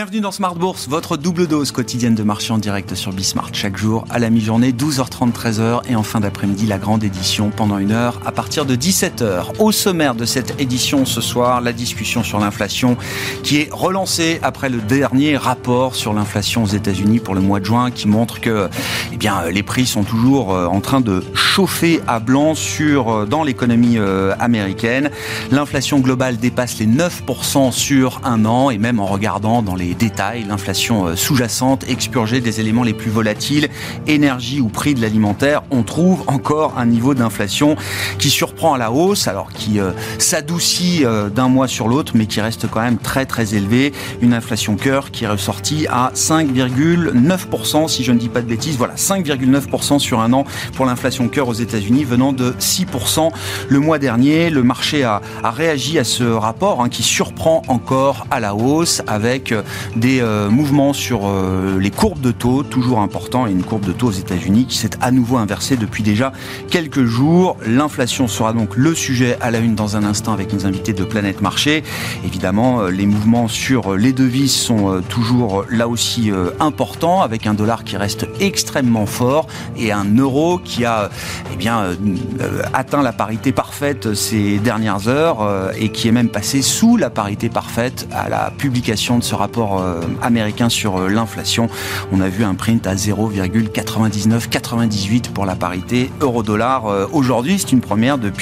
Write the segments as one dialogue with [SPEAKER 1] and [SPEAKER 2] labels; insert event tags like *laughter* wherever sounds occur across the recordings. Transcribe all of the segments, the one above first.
[SPEAKER 1] Bienvenue dans Smart Bourse, votre double dose quotidienne de marché en direct sur Bismart. Chaque jour à la mi-journée, 12h30, 13h et en fin d'après-midi, la grande édition pendant une heure à partir de 17h. Au sommaire de cette édition ce soir, la discussion sur l'inflation qui est relancée après le dernier rapport sur l'inflation aux États-Unis pour le mois de juin qui montre que eh bien, les prix sont toujours euh, en train de chauffer à blanc sur, euh, dans l'économie euh, américaine. L'inflation globale dépasse les 9% sur un an et même en regardant dans les détails, l'inflation euh, sous-jacente, expurgée des éléments les plus volatiles, énergie ou prix de l'alimentaire, on trouve encore un niveau d'inflation qui à la hausse, alors qui euh, s'adoucit euh, d'un mois sur l'autre, mais qui reste quand même très très élevé. Une inflation cœur qui est ressortie à 5,9%, si je ne dis pas de bêtises. Voilà, 5,9% sur un an pour l'inflation cœur aux États-Unis, venant de 6% le mois dernier. Le marché a, réagi à ce rapport hein, qui surprend encore à la hausse avec des euh, mouvements sur les courbes de taux, toujours importants, et une courbe de taux aux États-Unis qui s'est à nouveau inversée depuis déjà quelques jours. L'inflation sera donc le sujet à la une dans un instant avec nos invités de Planète Marché. Évidemment, euh, les mouvements sur les devises sont toujours là aussi importants, avec un dollar qui reste extrêmement fort et un euro qui a eh bien, atteint la parité parfaite ces dernières heures et qui est même passé sous la parité parfaite à la publication de ce rapport euh, américain sur euh, l'inflation. On a vu un print à 0,9998 pour la parité euro-dollar euh, aujourd'hui. C'est une première depuis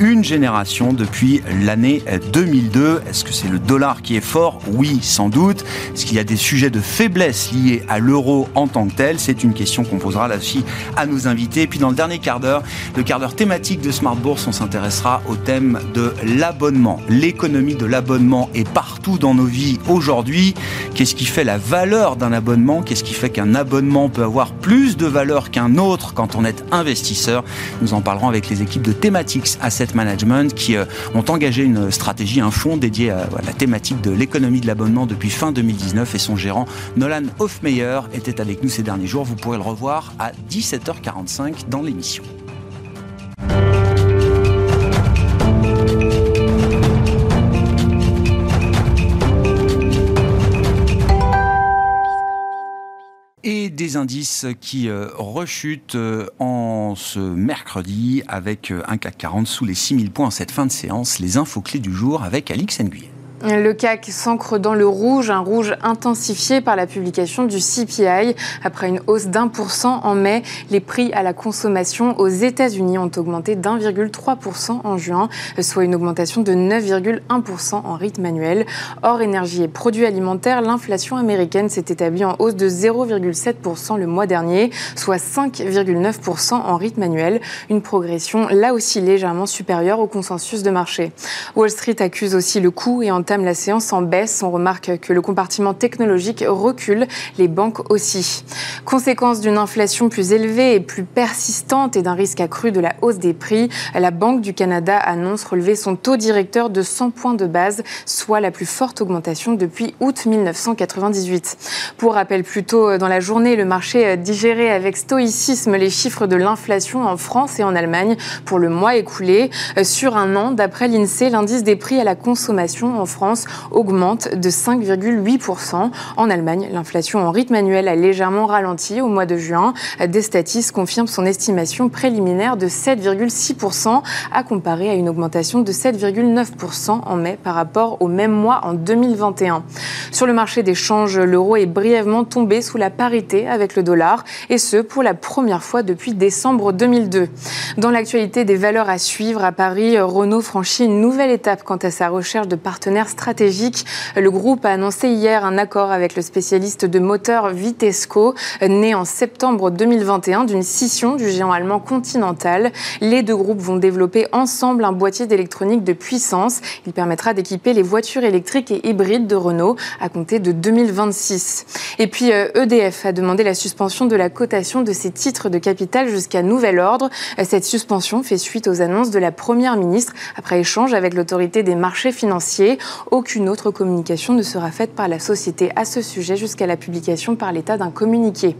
[SPEAKER 1] une génération, depuis l'année 2002. Est-ce que c'est le dollar qui est fort? Oui, sans doute. Est-ce qu'il y a des sujets de faiblesse liés à l'euro en tant que tel? C'est une question qu'on posera là aussi à nos invités. Et puis dans le dernier quart d'heure, le quart d'heure thématique de Smart Bourse, on s'intéressera au thème de l'abonnement. L'économie de l'abonnement est partout dans nos vies aujourd'hui. Qu'est-ce qui fait la valeur d'un abonnement? Qu'est-ce qui fait qu'un abonnement peut avoir plus de valeur qu'un autre quand on est investisseur? Nous en parlerons avec les équipes de Asset Management qui euh, ont engagé une stratégie, un fonds dédié à, la thématique de l'économie de l'abonnement depuis fin 2019 et son gérant Nolan Hofmeyer était avec nous ces derniers jours. Vous pourrez le revoir à 17h45 dans l'émission. Indices qui euh, rechutent euh, en ce mercredi avec euh, un CAC 40 sous les 6000 points en cette fin de séance. Les infos clés du jour avec Alix Nguyen.
[SPEAKER 2] Le CAC s'ancre dans le rouge, un rouge intensifié par la publication du CPI. Après une hausse d'un pour cent en mai, les prix à la consommation aux États-Unis ont augmenté d'1,3% en juin, soit une augmentation de 9,1% en rythme annuel. Hors énergie et produits alimentaires, l'inflation américaine s'est établie en hausse de 0,7% le mois dernier, soit 5,9% en rythme annuel, une progression là aussi légèrement supérieure au consensus de marché. Wall Street accuse aussi le coût et entame la séance en baisse. On remarque que le compartiment technologique recule, les banques aussi. Conséquence d'une inflation plus élevée et plus persistante et d'un risque accru de la hausse des prix, la Banque du Canada annonce relever son taux directeur de 100 points de base, soit la plus forte augmentation depuis août 1998. Pour rappel, plus tôt dans la journée, le marché digérait avec stoïcisme les chiffres de l'inflation en France et en Allemagne pour le mois écoulé. Sur un an, d'après l'INSEE, l'indice des prix à la consommation en France augmente de 5,8%. En Allemagne, l'inflation en rythme annuel a légèrement ralenti au mois de juin. Destatis confirme son estimation préliminaire de 7,6% à comparer à une augmentation de 7,9% en mai par rapport au même mois en 2021. Sur le marché des changes, l'euro est brièvement tombé sous la parité avec le dollar et ce pour la première fois depuis décembre 2002. Dans l'actualité des valeurs à suivre à Paris, Renault franchit une nouvelle étape quant à sa recherche de partenaires stratégique. Le groupe a annoncé hier un accord avec le spécialiste de moteurs Vitesco, né en septembre 2021 d'une scission du géant allemand Continental. Les deux groupes vont développer ensemble un boîtier d'électronique de puissance. Il permettra d'équiper les voitures électriques et hybrides de Renault à compter de 2026. Et puis EDF euh, e a demandé la suspension de la cotation de ses titres de capital jusqu'à nouvel ordre. Cette suspension fait suite aux annonces de la Première ministre après échange avec l'autorité des marchés financiers. Aucune autre communication ne sera faite par la société à ce sujet jusqu'à la publication par l'État d'un communiqué.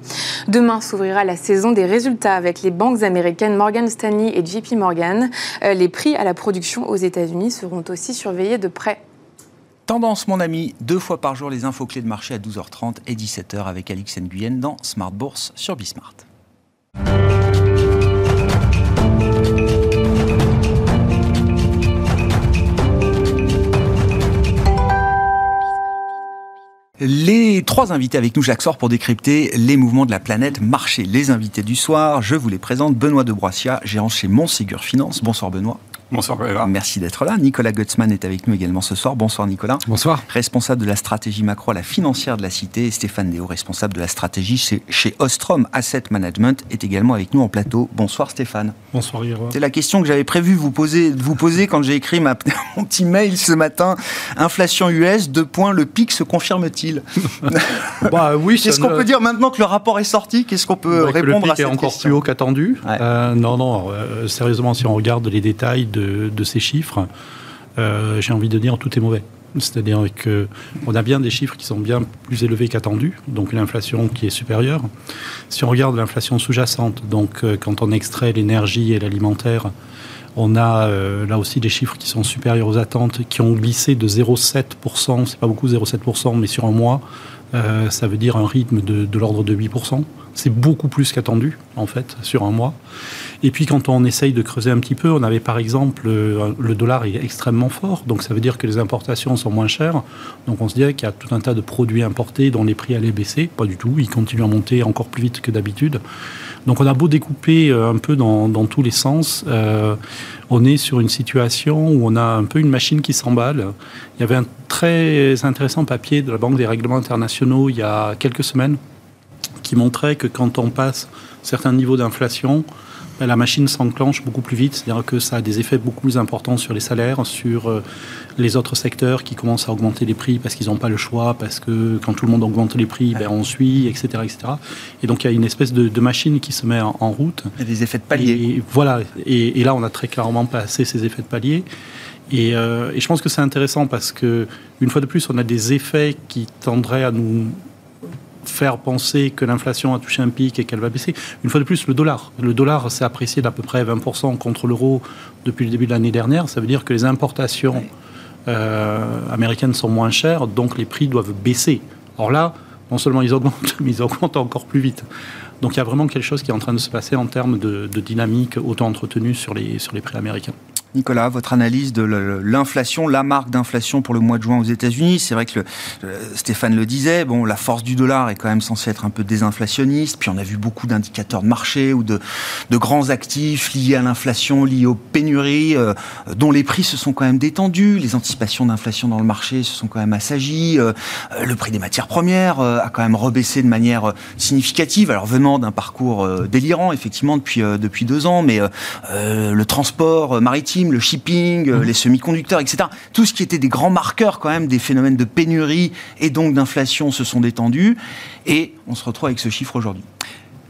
[SPEAKER 2] Demain s'ouvrira la saison des résultats avec les banques américaines Morgan Stanley et JP Morgan. Euh, les prix à la production aux États-Unis seront aussi surveillés de près.
[SPEAKER 1] Tendance, mon ami, deux fois par jour les infos clés de marché à 12h30 et 17h avec Alix Nguyen dans Smart Bourse sur Bismart. Les trois invités avec nous chaque soir pour décrypter les mouvements de la planète marché. Les invités du soir, je vous les présente. Benoît de Broissia, gérant chez Montségur Finance. Bonsoir Benoît.
[SPEAKER 3] Bonsoir
[SPEAKER 1] Merci d'être là. Nicolas Gutzmann est avec nous également ce soir. Bonsoir Nicolas.
[SPEAKER 4] Bonsoir.
[SPEAKER 1] Responsable de la stratégie macro à la financière de la cité. Stéphane Déo, responsable de la stratégie chez, chez Ostrom Asset Management, est également avec nous en plateau. Bonsoir Stéphane.
[SPEAKER 3] Bonsoir Guillaume.
[SPEAKER 1] C'est la question que j'avais prévu vous poser, vous poser quand j'ai écrit ma, *laughs* mon petit mail ce matin. Inflation US, deux points, le pic se confirme-t-il? *laughs*
[SPEAKER 3] Bah, oui,
[SPEAKER 1] Qu'est-ce qu'on peut dire maintenant que le rapport est sorti? Qu'est-ce qu'on peut bah, répondre
[SPEAKER 3] le
[SPEAKER 1] pic à cette
[SPEAKER 3] est encore plus haut qu'attendu. Euh, non, non, euh, sérieusement, si on regarde les détails de de, ces chiffres, euh, j'ai envie de dire tout est mauvais. C'est-à-dire qu'on a bien des chiffres qui sont bien plus élevés qu'attendus, donc l'inflation qui est supérieure. Si on regarde l'inflation sous-jacente, donc euh, quand on extrait l'énergie et l'alimentaire, on a euh, là aussi des chiffres qui sont supérieurs aux attentes, qui ont glissé de 0,7%, c'est pas beaucoup 0,7%, mais sur un mois, ça veut dire un rythme de, de l'ordre de 8%. C'est beaucoup plus qu'attendu, en fait, sur un mois. Et puis quand on essaye de creuser un petit peu, on avait par exemple euh, le dollar est extrêmement fort, donc ça veut dire que les importations sont moins chères. Donc on se dirait qu'il y a tout un tas de produits importés dont les prix allaient baisser, pas du tout, ils continuent à monter encore plus vite que d'habitude. Donc on a beau découper euh, un peu dans, tous les sens, euh, on est sur une situation où on a un peu une machine qui s'emballe. Il y avait un très intéressant papier de la Banque des règlements internationaux il y a quelques semaines qui montrait que quand on passe certains niveaux d'inflation, ben, la machine s'enclenche beaucoup plus vite, c'est-à-dire que ça a des effets beaucoup plus importants sur les salaires, sur euh, les autres secteurs qui commencent à augmenter les prix parce qu'ils n'ont pas le choix, parce que quand tout le monde augmente les prix, ben, on suit, etc., etc. Et donc il y a une espèce de, machine qui se met en, route.
[SPEAKER 1] Il y a des effets de palier.
[SPEAKER 3] Et, voilà, et, là on a très clairement passé ces effets de palier. Et, euh, et je pense que c'est intéressant parce que une fois de plus, on a des effets qui tendraient à nous faire penser que l'inflation a touché un pic et qu'elle va baisser. Une fois de plus, le dollar. Le dollar s'est apprécié d'à peu près 20% contre l'euro depuis le début de l'année dernière. Ça veut dire que les importations euh, américaines sont moins chères, donc les prix doivent baisser. Or là, non seulement ils augmentent, *laughs* mais ils augmentent encore plus vite. Donc il y a vraiment quelque chose qui est en train de se passer en termes de, de dynamique auto-entretenue sur les, sur les prix américains.
[SPEAKER 1] Nicolas, votre analyse de l'inflation, la marque d'inflation pour le mois de juin aux États-Unis. C'est vrai que Stéphane le disait, bon, la force du dollar est quand même censée être un peu désinflationniste. Puis on a vu beaucoup d'indicateurs de marché ou de, grands actifs liés à l'inflation, liés aux pénuries, euh, dont les prix se sont quand même détendus. Les anticipations d'inflation dans le marché se sont quand même assagies. Euh, le prix des matières premières euh, a quand même rebaissé de manière significative. Alors venant d'un parcours délirant, effectivement, depuis, depuis deux ans, mais le transport maritime le shipping, euh, mhm. les semi-conducteurs, etc. Tout ce qui était des grands marqueurs quand même des phénomènes de pénurie et donc d'inflation se sont détendus. Et on se retrouve avec ce chiffre aujourd'hui.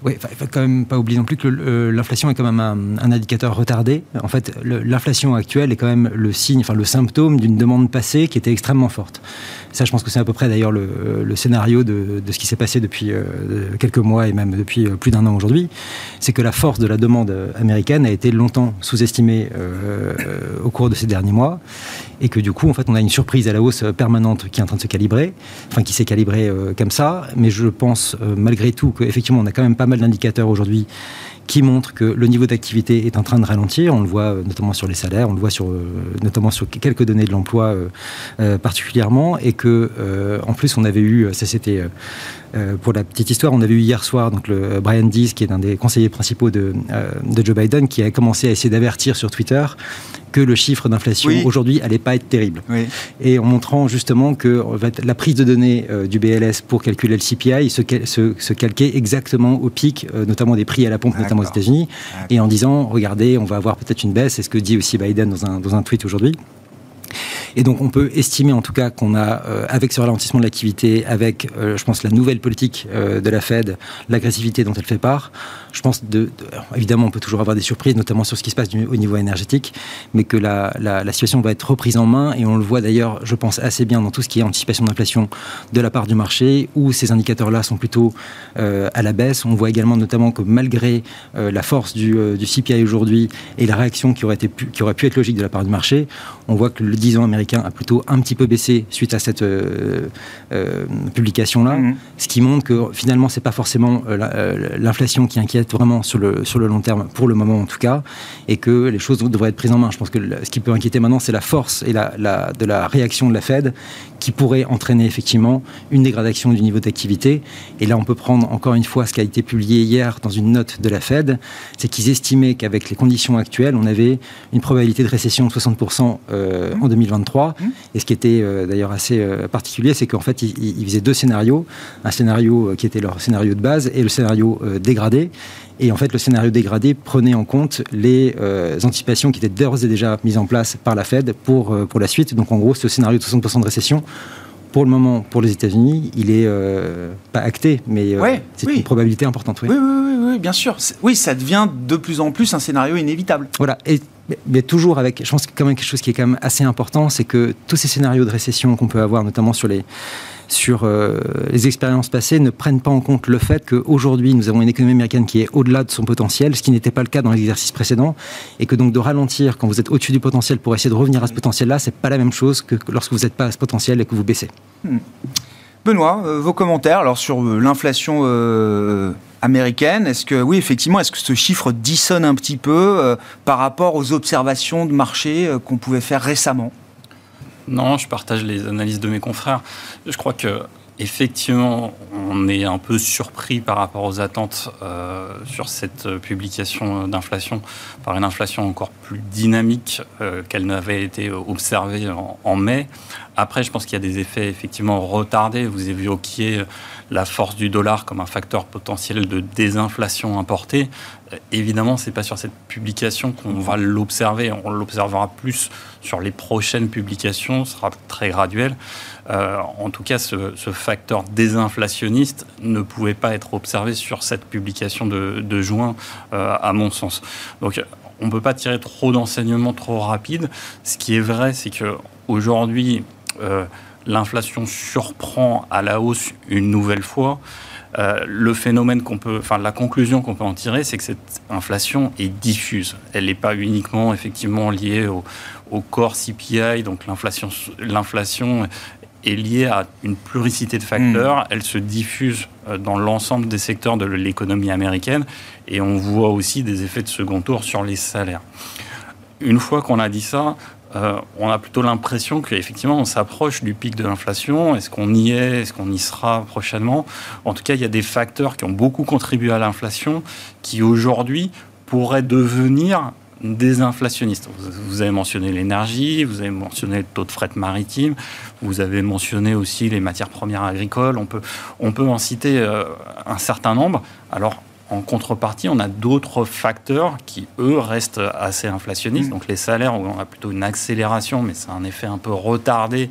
[SPEAKER 4] Oui, il faut quand même pas oublier non plus que l'inflation est quand même un, indicateur retardé. En fait, l'inflation actuelle est quand même le signe, enfin le symptôme d'une demande passée qui était extrêmement forte. Ça, je pense que c'est à peu près d'ailleurs le, scénario de, ce qui s'est passé depuis euh, quelques mois et même depuis euh, plus d'un an aujourd'hui. C'est que la force de la demande américaine a été longtemps sous-estimée euh, au cours de ces derniers mois et que du coup, en fait, on a une surprise à la hausse permanente qui est en train de se calibrer, enfin qui s'est calibrée comme ça. Mais je pense malgré tout qu'effectivement, on a quand même pas mal d'indicateurs aujourd'hui qui montrent que le niveau d'activité est en train de ralentir. On le voit euh, notamment sur les salaires, on le voit sur, euh, notamment sur quelques données de l'emploi euh, particulièrement, et que en plus on avait eu, ça c'était pour la petite histoire, on avait eu hier soir donc le Brian Dees, qui est un des conseillers principaux de, de Joe Biden, qui a commencé à essayer d'avertir sur Twitter que le chiffre d'inflation aujourd'hui allait pas être terrible. Et en montrant justement que la prise de données du BLS pour calculer le CPI se, se, calquait exactement au pic, notamment des prix à la pompe, notamment aux États-Unis, et en disant, regardez, on va avoir peut-être une baisse, c'est ce que dit aussi Biden dans un, dans un tweet aujourd'hui. Et donc on peut estimer en tout cas qu'on a, euh, avec ce ralentissement de l'activité, avec, je pense, la nouvelle politique de la Fed, l'agressivité dont elle fait part, je pense, de, évidemment, on peut toujours avoir des surprises, notamment sur ce qui se passe au niveau énergétique, mais que la, situation va être reprise en main et on le voit d'ailleurs, je pense, assez bien dans tout ce qui est anticipation d'inflation de la part du marché, où ces indicateurs-là sont plutôt euh, à la baisse. On voit également notamment que malgré euh, la force du, euh, du CPI aujourd'hui et la réaction qui aurait, été qui aurait pu être logique de la part du marché, on voit que le 10 ans américain américain a plutôt un petit peu baissé suite à cette publication-là, mmh. ce qui montre que finalement, c'est pas forcément l'inflation qui inquiète vraiment sur le, sur le long terme, pour le moment en tout cas, et que les choses devraient être prises en main. Je pense que ce qui peut inquiéter maintenant, c'est la force et la, de la réaction de la Fed qui pourrait entraîner effectivement une dégradation du niveau d'activité. Et là, on peut prendre encore une fois ce qui a été publié hier dans une note de la Fed, c'est qu'ils estimaient qu'avec les conditions actuelles, on avait une probabilité de récession de 60% euh, en 2023. Mmh. Et ce qui était euh, d'ailleurs assez euh, particulier, c'est qu'en fait, ils, ils, faisaient deux scénarios. Un scénario qui était leur scénario de base et le scénario dégradé. Et en fait, le scénario dégradé prenait en compte les anticipations qui étaient d'ores et déjà mises en place par la Fed pour, pour la suite. Donc en gros, ce scénario de 60% de récession pour le moment, pour les États-Unis, il est euh, pas acté, mais euh, c'est une probabilité importante.
[SPEAKER 1] Oui. Oui, oui, oui, bien sûr. Oui, ça devient de plus en plus un scénario inévitable.
[SPEAKER 4] Voilà. Et mais toujours avec, je pense que quand même quelque chose qui est quand même assez important, c'est que tous ces scénarios de récession qu'on peut avoir, notamment sur les sur euh, les expériences passées ne prennent pas en compte le fait qu'aujourd'hui, nous avons une économie américaine qui est au-delà de son potentiel, ce qui n'était pas le cas dans l'exercice précédent, et que donc de ralentir quand vous êtes au-dessus du potentiel pour essayer de revenir à ce potentiel-là, c'est pas la même chose que lorsque vous n'êtes pas à ce potentiel et que vous baissez. Hmm.
[SPEAKER 1] Benoît, euh, vos commentaires alors sur euh, l'inflation américaine, est-ce que oui effectivement, est-ce que ce chiffre dissonne un petit peu par rapport aux observations de marché qu'on pouvait faire récemment?
[SPEAKER 5] Non, je partage les analyses de mes confrères. Je crois que effectivement, on est un peu surpris par rapport aux attentes euh, sur cette publication d'inflation, par une inflation encore plus dynamique euh, qu'elle n'avait été observée en, mai. Après, je pense qu'il y a des effets effectivement retardés. Vous évoquiez la force du dollar comme un facteur potentiel de désinflation importée. Euh, évidemment, c'est pas sur cette publication qu'on va l'observer. On l'observera plus sur les prochaines publications. Ce sera très graduel. Euh, en tout cas, ce, facteur désinflationniste ne pouvait pas être observé sur cette publication de, juin, euh, à mon sens. Donc, on ne peut pas tirer trop d'enseignements trop rapides. Ce qui est vrai, c'est que aujourd'hui, euh, l'inflation surprend à la hausse une nouvelle fois. le phénomène qu'on peut, enfin la conclusion qu'on peut en tirer, c'est que cette inflation est diffuse. Elle n'est pas uniquement effectivement liée au, au core CPI, donc l'inflation, l'inflation est liée à une pluricité de facteurs. Hmm. Elle se diffuse euh, dans l'ensemble des secteurs de l'économie américaine et on voit aussi des effets de second tour sur les salaires. Une fois qu'on a dit ça, euh, on a plutôt l'impression qu'effectivement on s'approche du pic de l'inflation. Est-ce qu'on y est? Est-ce qu'on y sera prochainement? En tout cas, il y a des facteurs qui ont beaucoup contribué à l'inflation qui aujourd'hui pourraient devenir désinflationniste. Vous avez mentionné l'énergie, vous avez mentionné le taux de fret maritime, vous avez mentionné aussi les matières premières agricoles. On peut, on peut en citer euh, un certain nombre. Alors, en contrepartie, on a d'autres facteurs qui, eux, restent assez inflationnistes. Mmh. Donc les salaires, on a plutôt une accélération, mais c'est un effet un peu retardé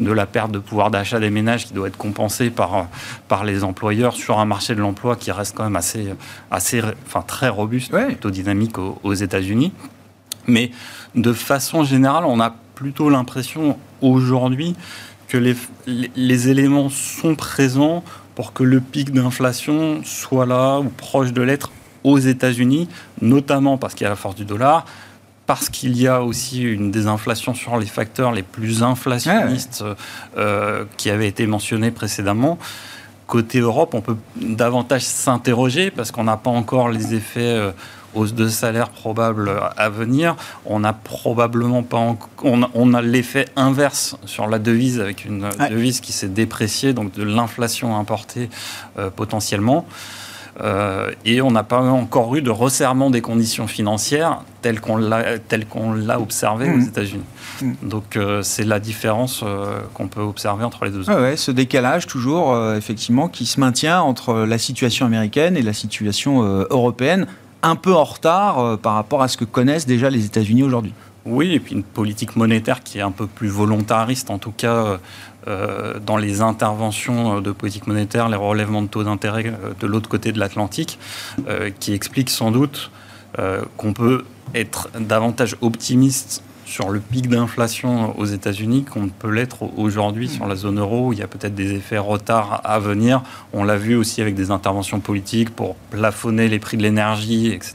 [SPEAKER 5] de la perte de pouvoir d'achat des ménages qui doit être compensé par, par les employeurs sur un marché de l'emploi qui reste quand même assez, assez enfin, très robuste, plutôt dynamique aux, États-Unis. Mais de façon générale, on a plutôt l'impression aujourd'hui que les, les, éléments sont présents pour que le pic d'inflation soit là ou proche de l'être aux États-Unis, notamment parce qu'il y a la force du dollar, parce qu'il y a aussi une désinflation sur les facteurs les plus inflationnistes euh, qui avaient été mentionnés précédemment. Côté Europe, on peut davantage s'interroger parce qu'on n'a pas encore les effets euh, hausse de salaire probable à venir. On n'a probablement pas on, a, l'effet inverse sur la devise avec une devise qui s'est dépréciée, donc de l'inflation importée euh, potentiellement. Euh, et on n'a pas encore eu de resserrement des conditions financières tel qu'on l'a, observé aux mmh. États-Unis. Mmh. Donc euh, c'est la différence euh, qu'on peut observer entre les deux.
[SPEAKER 1] ouais, ce décalage toujours effectivement qui se maintient entre la situation américaine et la situation européenne, un peu en retard par rapport à ce que connaissent déjà les États-Unis aujourd'hui.
[SPEAKER 5] Oui, et puis une politique monétaire qui est un peu plus volontariste, en tout cas euh, dans les interventions euh, de politique monétaire, les relèvements de taux d'intérêt euh, de l'autre côté de l'Atlantique, qui expliquent sans doute qu'on peut être davantage optimiste sur le pic d'inflation aux États-Unis qu'on peut l'être aujourd'hui sur la zone euro, il y a peut-être des effets retard à venir. On l'a vu aussi avec des interventions politiques pour plafonner les prix de l'énergie, etc.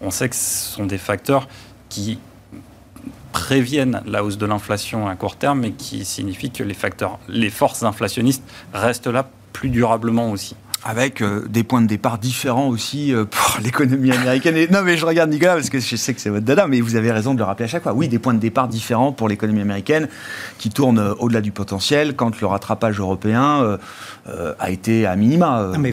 [SPEAKER 5] On sait que ce sont des facteurs qui préviennent la hausse de l'inflation à court terme, mais qui signifient que les forces inflationnistes restent là plus durablement aussi
[SPEAKER 1] avec euh, des points de départ différents aussi euh, *laughs* pour l'économie américaine. non, mais je regarde Nicolas parce que je sais que c'est votre dada, mais vous avez raison de le rappeler à chaque fois. Oui, des points de départ différents pour l'économie américaine qui tournent euh, au-delà du potentiel quand le rattrapage européen a été à minima.
[SPEAKER 4] non, mais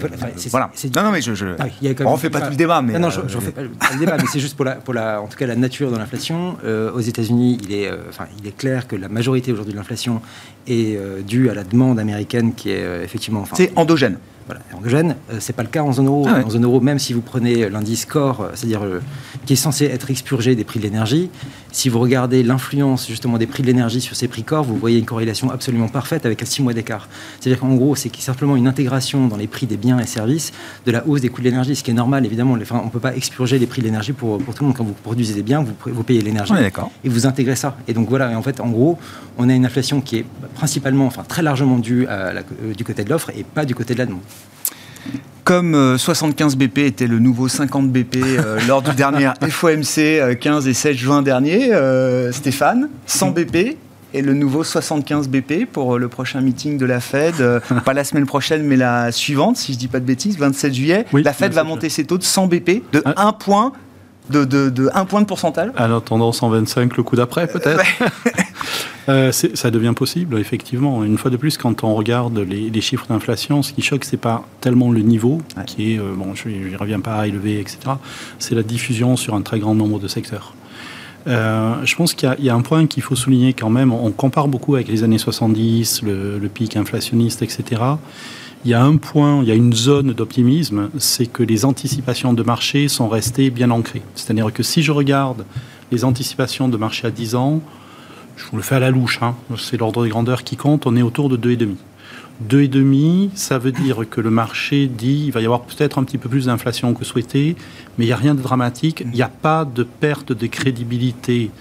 [SPEAKER 4] voilà.
[SPEAKER 1] non, non, mais je. je... on ne refait pas tout le débat. Mais,
[SPEAKER 4] non, non, je, ne refais pas le débat, mais c'est juste pour la, pour la, en tout cas, la nature de l'inflation. aux États-Unis, il est, enfin, il est clair que la majorité aujourd'hui de l'inflation est due à la demande américaine qui est effectivement.
[SPEAKER 1] c'est endogène
[SPEAKER 4] voilà, endogène. Euh, c'est pas le cas en zone euro. Ah en zone euro, même si vous prenez l'indice core, euh, c'est-à-dire euh, qui est censé être expurgé des prix de l'énergie, si vous regardez l'influence justement des prix de l'énergie sur ces prix corps, vous voyez une corrélation absolument parfaite avec un 6 mois d'écart. C'est-à-dire qu'en gros, c'est simplement une intégration dans les prix des biens et services de la hausse des coûts de l'énergie, ce qui est normal évidemment. Enfin, on ne peut pas expurger les prix de l'énergie pour, pour, tout le monde. Quand vous produisez des biens, vous, vous payez l'énergie et vous intégrez ça. Et donc voilà, et en fait, en gros, on a une inflation qui est principalement, enfin très largement due à du côté de l'offre et pas du côté de la demande.
[SPEAKER 1] Comme 75 euh, BP était le nouveau 50 BP euh, *laughs* lors du dernier FOMC 15 euh, et 16 juin dernier, Stéphane, 100 BP et le nouveau 75 BP pour le prochain meeting de la Fed, *laughs* pas la semaine prochaine mais la suivante, si je ne dis pas de bêtises, 27 juillet. la Fed va monter ses taux de 100 BP de 1 ah. point de, de, 1 point de pourcentage.
[SPEAKER 3] En attendant 125 le coup d'après peut-être *laughs* Euh, ça devient possible, effectivement. Une fois de plus, quand on regarde les, chiffres d'inflation, ce qui choque, c'est pas tellement le niveau, qui est, euh, bon, je ne reviens pas à élever, etc. C'est la diffusion sur un très grand nombre de secteurs. Euh, je pense qu'il y, a un point qu'il faut souligner quand même. On compare beaucoup avec les années 70, le, le pic inflationniste, etc. Il y a un point, il y a une zone d'optimisme, c'est que les anticipations de marché sont restées bien ancrées. C'est-à-dire que si je regarde les anticipations de marché à 10 ans, je vous le fais à la louche, hein. c'est l'ordre des grandeurs qui compte, on est autour de 2,5. 2,5, ça veut dire que le marché dit il va y avoir peut-être un petit peu plus d'inflation que souhaité, mais il n'y a rien de dramatique, il n'y a pas de perte de crédibilité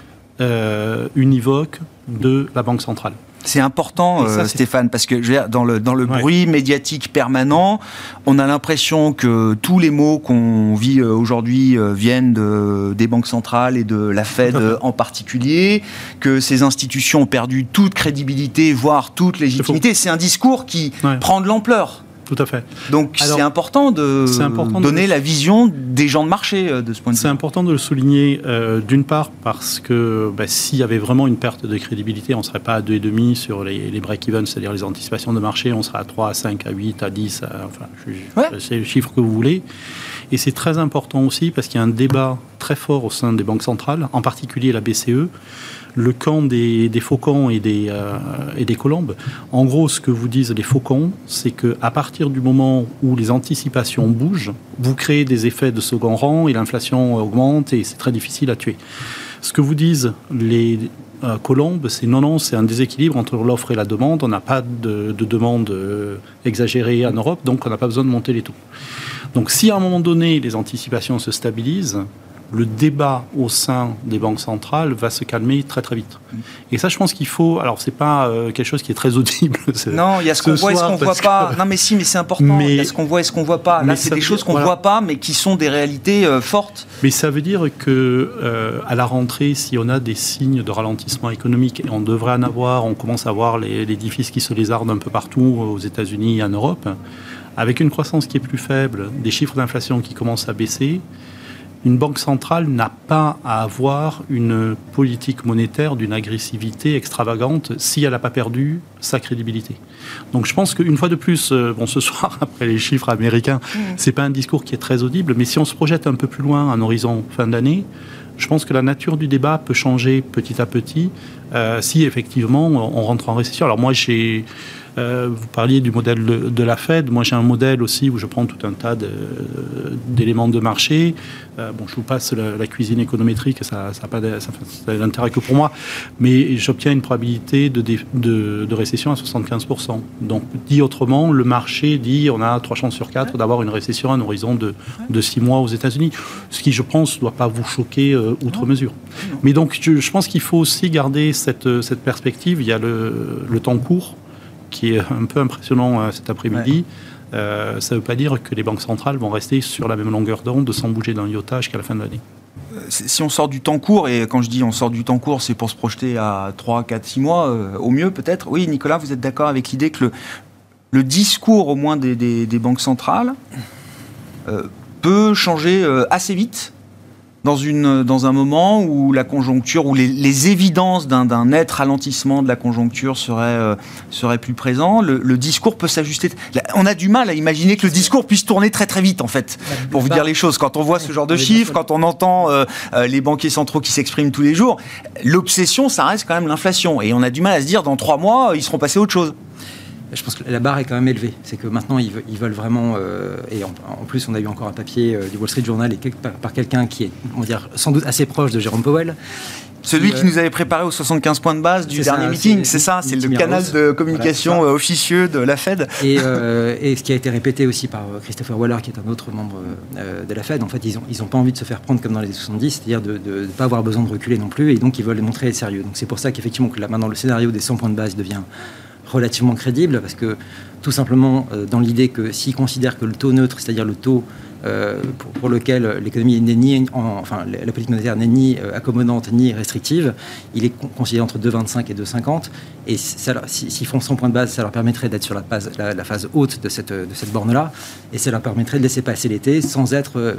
[SPEAKER 3] euh, univoque de la Banque centrale.
[SPEAKER 1] C'est important, euh, Stéphane, parce que je dans le, dans le bruit médiatique permanent, on a l'impression que tous les mots qu'on vit euh, aujourd'hui euh, viennent de, des banques centrales et de la Fed *laughs* en particulier, que ces institutions ont perdu toute crédibilité, voire toute légitimité. C'est un discours qui prend de l'ampleur.
[SPEAKER 3] Tout à fait.
[SPEAKER 1] Donc c'est important de donner la vision des gens de marché euh, de ce point de vue.
[SPEAKER 3] C'est important de le souligner euh, d'une part parce que bah, s'il y avait vraiment une perte de crédibilité, on ne serait pas à 2,5 sur les, les break-even, c'est-à-dire les anticipations de marché, on serait à 3, à 5, à 8, à 10, enfin c'est le chiffre que vous voulez. Et c'est très important aussi parce qu'il y a un débat très fort au sein des banques centrales, en particulier la BCE, le camp des, faucons et des, euh, et des colombes. En gros, ce que vous disent les faucons, c'est qu'à partir du moment où les anticipations bougent, vous créez des effets de second rang et l'inflation augmente et c'est très difficile à tuer. Ce que vous disent les euh, colombes, c'est non, non, c'est un déséquilibre entre l'offre et la demande. On n'a pas de, de demande euh, exagérée en Europe, donc on n'a pas besoin de monter les taux. Donc si à un moment donné les anticipations se stabilisent, le débat au sein des banques centrales va se calmer très très vite. Et ça, je pense qu'il faut. Alors, c'est pas euh, quelque chose qui est très audible. *laughs*
[SPEAKER 1] Non, il y a ce qu'on voit et ce qu'on voit pas. Non, mais si, mais c'est important. il y a ce qu'on voit et ce qu'on voit pas. Là, c'est des choses qu'on voit pas, mais qui sont des réalités euh, fortes.
[SPEAKER 3] Mais ça veut dire que euh, à la rentrée, si on a des signes de ralentissement économique, et on devrait en avoir, on commence à voir l'édifice qui se lézarde un peu partout aux États-Unis et en Europe, avec une croissance qui est plus faible, des chiffres d'inflation qui commencent à baisser une banque centrale n'a pas à avoir une politique monétaire d'une agressivité extravagante si elle n'a pas perdu sa crédibilité. Donc je pense qu'une fois de plus, euh, bon ce *laughs* soir après les chiffres américains, ce mm. c'est pas un discours qui est très audible, mais si on se projette un peu plus loin, un horizon fin d'année, je pense que la nature du débat peut changer petit à petit euh, si effectivement on rentre en récession. Alors moi j'ai euh, vous parliez du modèle de, la Fed. Moi, j'ai un modèle aussi où je prends tout un tas d'éléments de, marché. Euh, bon, je vous passe la, cuisine économétrique, ça n'a pas d'intérêt que pour moi, mais j'obtiens une probabilité de, de, récession à 75%. Donc, dit autrement, le marché dit on a trois chances sur quatre d'avoir une récession à un horizon de, de six mois aux États-Unis, ce qui, je pense, ne doit pas vous choquer euh, outre mesure. Mais donc, je, pense qu'il faut aussi garder cette, cette perspective. Il y a le, le temps court qui est un peu impressionnant euh, cet après-midi. Euh, ça ne veut pas dire que les banques centrales vont rester sur la même longueur d'onde sans bouger d'un iota jusqu'à la fin de l'année.
[SPEAKER 1] si on sort du temps court, et quand je dis on sort du temps court, c'est pour se projeter à 3, 4, 6 mois, au mieux peut-être. Oui, Nicolas, vous êtes d'accord avec l'idée que le, discours, au moins des, banques centrales, peut changer assez vite dans, une, dans un moment où la conjoncture, où les, évidences d'un net ralentissement de la conjoncture seraient, euh, seraient plus présents, le, discours peut s'ajuster. On a du mal à imaginer que le discours puisse tourner très très vite, en fait, pour vous dire les choses. Quand on voit ce genre de chiffres, quand on entend euh, euh, les banquiers centraux qui s'expriment tous les jours, l'obsession, ça reste quand même l'inflation. Et on a du mal à se dire, dans trois mois, ils seront passés à autre chose
[SPEAKER 4] je pense que la barre est quand même élevée. C'est que maintenant, ils, veulent vraiment. Euh, et en, plus, on a eu encore un papier euh, du Wall Street Journal et par, quelqu'un qui est, on va dire, sans doute assez proche de Jérôme Powell.
[SPEAKER 1] Celui qui, nous avait préparé aux 75 points de base du dernier meeting, c'est ça, c'est le canal de communication euh, officieux de la Fed.
[SPEAKER 4] Et, ce qui a été répété aussi par Christopher Waller, qui est un autre membre de la Fed, en fait, ils n'ont ils ont pas envie de se faire prendre comme dans les années 70, c'est-à-dire de ne pas avoir besoin de reculer non plus, et donc ils veulent montrer sérieux. Donc c'est pour ça qu'effectivement, que là, maintenant, le scénario des 100 points de base devient relativement crédible, parce que tout simplement euh, dans l'idée que s'ils considèrent que le taux neutre, c'est-à-dire le taux euh, pour, lequel l'économie n'est ni, enfin la politique monétaire n'est ni euh, accommodante ni restrictive, il est considéré entre 2,25 et 2,50. Et s'ils font 100 points de base, ça leur permettrait d'être sur la phase, la, phase haute de cette, de cette borne-là, et ça leur permettrait de laisser passer l'été sans être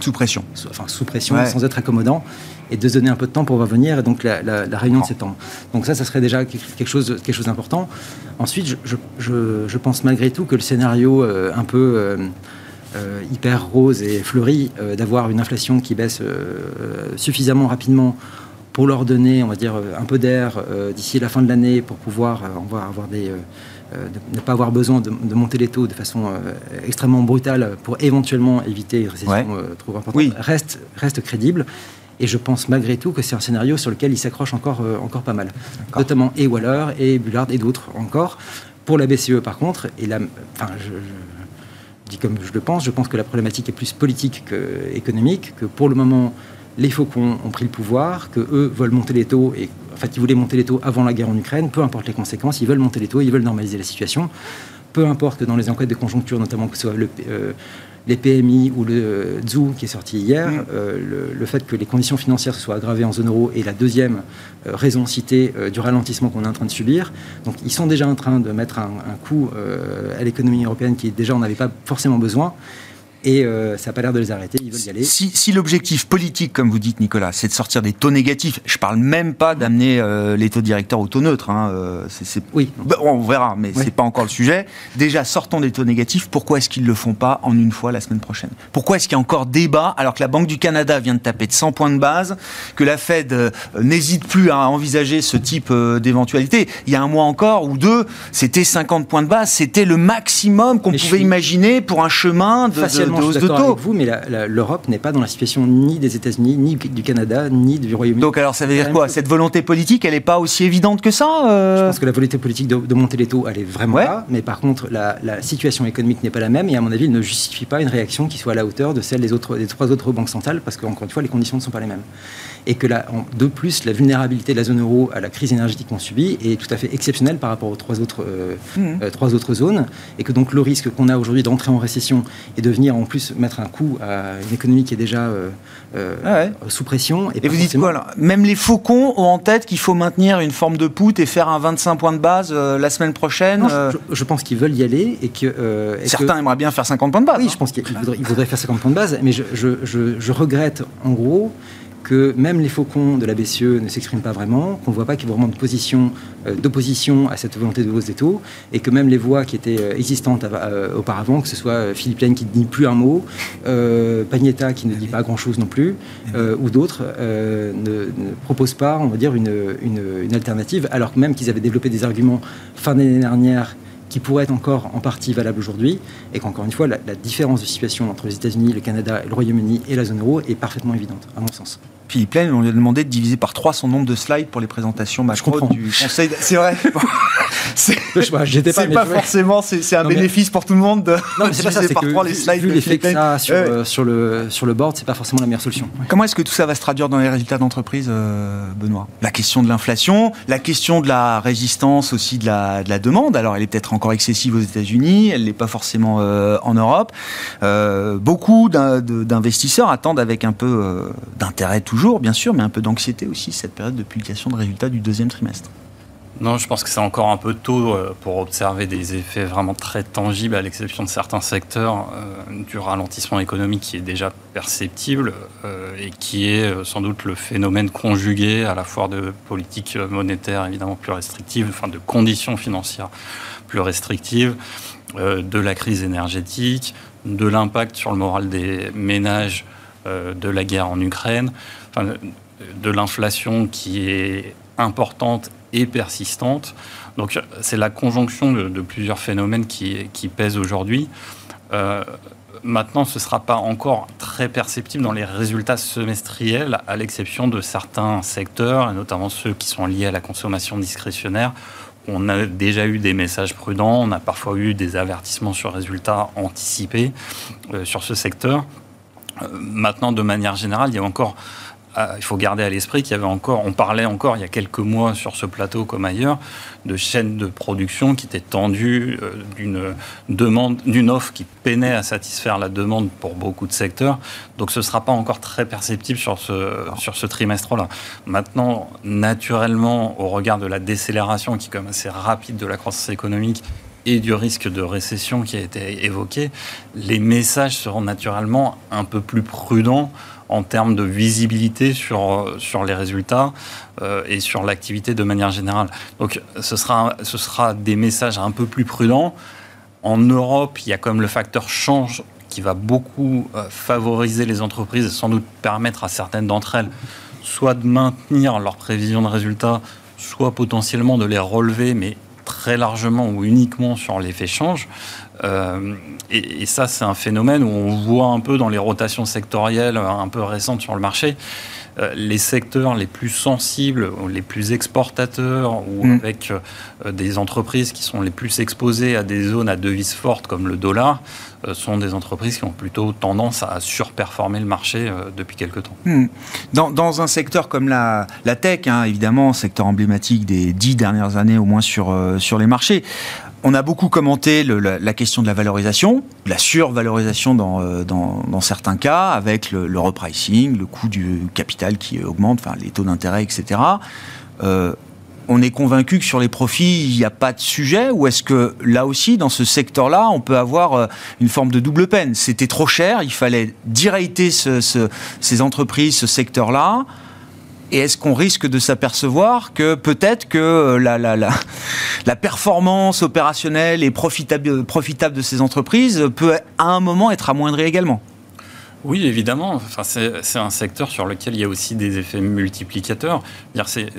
[SPEAKER 1] sous pression,
[SPEAKER 4] enfin sous pression, sans être accommodant et de se donner un peu de temps pour revenir, et donc la, réunion de septembre. Donc ça, ça serait déjà quelque chose, quelque chose d'important. Ensuite, je, pense malgré tout que le scénario euh, un peu euh, euh, hyper rose et fleuri, d'avoir une inflation qui baisse suffisamment rapidement pour leur donner, on va dire, un peu d'air d'ici la fin de l'année pour pouvoir avoir des... ne pas avoir besoin de, monter les taux de façon extrêmement brutale pour éventuellement éviter une récession trop importante, reste, reste crédible. Et je pense malgré tout que c'est un scénario sur lequel il s'accroche encore, euh, encore pas mal. Notamment et Waller et Bullard et d'autres encore. Pour la BCE, par contre, et la, enfin, je, dis comme je le pense, je pense que la problématique est plus politique qu'économique, que pour le moment, les faucons ont pris le pouvoir, que eux veulent monter les taux, et en fait, ils voulaient monter les taux avant la guerre en Ukraine, peu importe les conséquences, ils veulent monter les taux, ils veulent normaliser la situation. Peu importe que dans les enquêtes de conjoncture, notamment que ce soit le, euh, les PMI ou le ZOO qui est sorti hier, mm. euh, le, fait que les conditions financières se soient aggravées en zone euro est la deuxième euh, raison citée euh, du ralentissement qu'on est en train de subir. Donc ils sont déjà en train de mettre un, un coup à l'économie européenne qui déjà on n'avait pas forcément besoin. Et euh, ça n'a pas l'air de les arrêter, ils veulent y aller.
[SPEAKER 1] Si, l'objectif politique, comme vous dites Nicolas, c'est de sortir des taux négatifs, je ne parle même pas d'amener euh, les taux directeurs au taux neutre. Hein, euh,
[SPEAKER 4] oui.
[SPEAKER 1] on verra, mais ce n'est pas encore le sujet. Déjà, sortons des taux négatifs. Pourquoi est-ce qu'ils ne le font pas en une fois la semaine prochaine? Pourquoi est-ce qu'il y a encore débat alors que la Banque du Canada vient de taper de 100 points de base, que la Fed n'hésite plus à envisager ce type d'éventualité? Il y a un mois encore ou deux, c'était 50 points de base, c'était le maximum qu'on pouvait imaginer pour un chemin de
[SPEAKER 4] je suis d'accord avec vous, mais l'Europe n'est pas dans la situation ni des États-Unis, ni du Canada, ni du Royaume-Uni.
[SPEAKER 1] Donc alors ça veut dire quoi? Cette volonté politique, elle n'est pas aussi évidente que ça
[SPEAKER 4] euh? Je pense que la volonté politique de, monter les taux, elle est vraiment là. Mais par contre, la, situation économique n'est pas la même et à mon avis, elle ne justifie pas une réaction qui soit à la hauteur de celle des, autres, des trois autres banques centrales parce qu'encore une fois, les conditions ne sont pas les mêmes et que la, de plus, la vulnérabilité de la zone euro à la crise énergétique qu'on subit est tout à fait exceptionnelle par rapport aux trois autres, euh, mmh. euh, trois autres zones, et que donc le risque qu'on a aujourd'hui d'entrer en récession et de venir en plus mettre un coup à une économie qui est déjà euh, ah sous pression.
[SPEAKER 1] Et, vous dites quoi Même les faucons ont en tête qu'il faut maintenir une forme de poutre et faire un 25 points de base la semaine prochaine
[SPEAKER 4] je, pense qu'ils veulent y aller et que...
[SPEAKER 1] Certains aimeraient bien faire 50 points de base.
[SPEAKER 4] Oui, hein. je pense qu'ils voudraient, faire 50 points de base, mais je, je regrette en gros que même les faucons de la BCE ne s'expriment pas vraiment, qu'on ne voit pas qu'il y a vraiment de position euh, d'opposition à cette volonté de hausse des taux, et que même les voix qui étaient euh, existantes euh, auparavant, que ce soit Philippe Lane qui ne dit plus un mot, Pagnetta qui ne dit pas grand-chose non plus, ou d'autres, ne, proposent pas, on va dire, une, une alternative, alors que même qu'ils avaient développé des arguments fin d'année dernière qui pourrait être encore en partie valable aujourd'hui, et qu'encore une fois, la, différence de situation entre les États-Unis, le Canada, le Royaume-Uni et la zone euro est parfaitement évidente, à mon sens.
[SPEAKER 1] Philippe Lane, on lui a demandé de diviser par 3 son nombre de slides pour les présentations macro du Conseil. C'est vrai. *laughs* c'est pas, forcément, c'est un bénéfice pour tout le monde de
[SPEAKER 4] non, diviser ça, par 3 les slides. Vu l'effet que ça sur, euh, sur, le, sur le board, c'est pas forcément la meilleure solution.
[SPEAKER 1] Comment est-ce que tout ça va se traduire dans les résultats d'entreprise, euh, Benoît? La question de l'inflation, la question de la résistance aussi de la, de la demande. Alors, elle est peut-être encore excessive aux États-Unis, elle n'est pas forcément euh, en Europe. beaucoup d'investisseurs attendent avec un peu d'intérêt tout bien sûr, mais un peu d'anxiété aussi, cette période de publication de résultats du deuxième trimestre.
[SPEAKER 5] Non, je pense que c'est encore un peu tôt euh, pour observer des effets vraiment très tangibles, à l'exception de certains secteurs euh, du ralentissement économique qui est déjà perceptible euh, et qui est sans doute le phénomène conjugué à la fois de politique monétaire évidemment plus restrictive, enfin de conditions financières plus restrictives, de la crise énergétique, de l'impact sur le moral des ménages de la guerre en Ukraine de l'inflation qui est importante et persistante. Donc c'est la conjonction de, plusieurs phénomènes qui, pèsent aujourd'hui. Euh, maintenant, ce ne sera pas encore très perceptible dans les résultats semestriels, à l'exception de certains secteurs, notamment ceux qui sont liés à la consommation discrétionnaire. On a déjà eu des messages prudents, on a parfois eu des avertissements sur résultats anticipés euh, sur ce secteur. Euh, maintenant, de manière générale, il y a encore il faut garder à l'esprit qu'il y avait encore, on parlait encore il y a quelques mois sur ce plateau comme ailleurs, de chaînes de production qui étaient tendues, euh, d'une demande, d'une offre qui peinait à satisfaire la demande pour beaucoup de secteurs. Donc ce ne sera pas encore très perceptible sur ce, sur ce trimestre-là. Maintenant, naturellement, au regard de la décélération qui est quand même assez rapide de la croissance économique et du risque de récession qui a été évoqué, les messages seront naturellement un peu plus prudents en termes de visibilité sur, sur les résultats euh, et sur l'activité de manière générale. Donc ce sera, ce sera des messages un peu plus prudents. En Europe, il y a comme le facteur change qui va beaucoup euh, favoriser les entreprises et sans doute permettre à certaines d'entre elles soit de maintenir leurs prévisions de résultats, soit potentiellement de les relever, mais très largement ou uniquement sur l'effet change. Euh, et, ça, c'est un phénomène où on voit un peu dans les rotations sectorielles un peu récentes sur le marché, les secteurs les plus sensibles, les plus exportateurs, ou mm. avec euh, des entreprises qui sont les plus exposées à des zones à devises fortes comme le dollar, sont des entreprises qui ont plutôt tendance à surperformer le marché depuis quelque temps.
[SPEAKER 1] Mm. Dans, un secteur comme la, la tech, hein, évidemment, secteur emblématique des dix dernières années au moins sur, sur les marchés, on a beaucoup commenté la, question de la valorisation, la survalorisation dans, euh, certains cas, avec le, repricing, le coût du capital qui augmente, enfin, les taux d'intérêt, etc. Euh, on est convaincu que sur les profits, il n'y a pas de sujet Ou est-ce que là aussi, dans ce secteur-là, on peut avoir euh, une forme de double peine? C'était trop cher, il fallait directer ces entreprises, ce secteur-là. Et est-ce qu'on risque de s'apercevoir que peut-être que euh, la, performance opérationnelle et profitable, profitable de ces entreprises peut à un moment être amoindrie également?
[SPEAKER 5] Oui, évidemment. Enfin, c'est un secteur sur lequel il y a aussi des effets multiplicateurs. C'est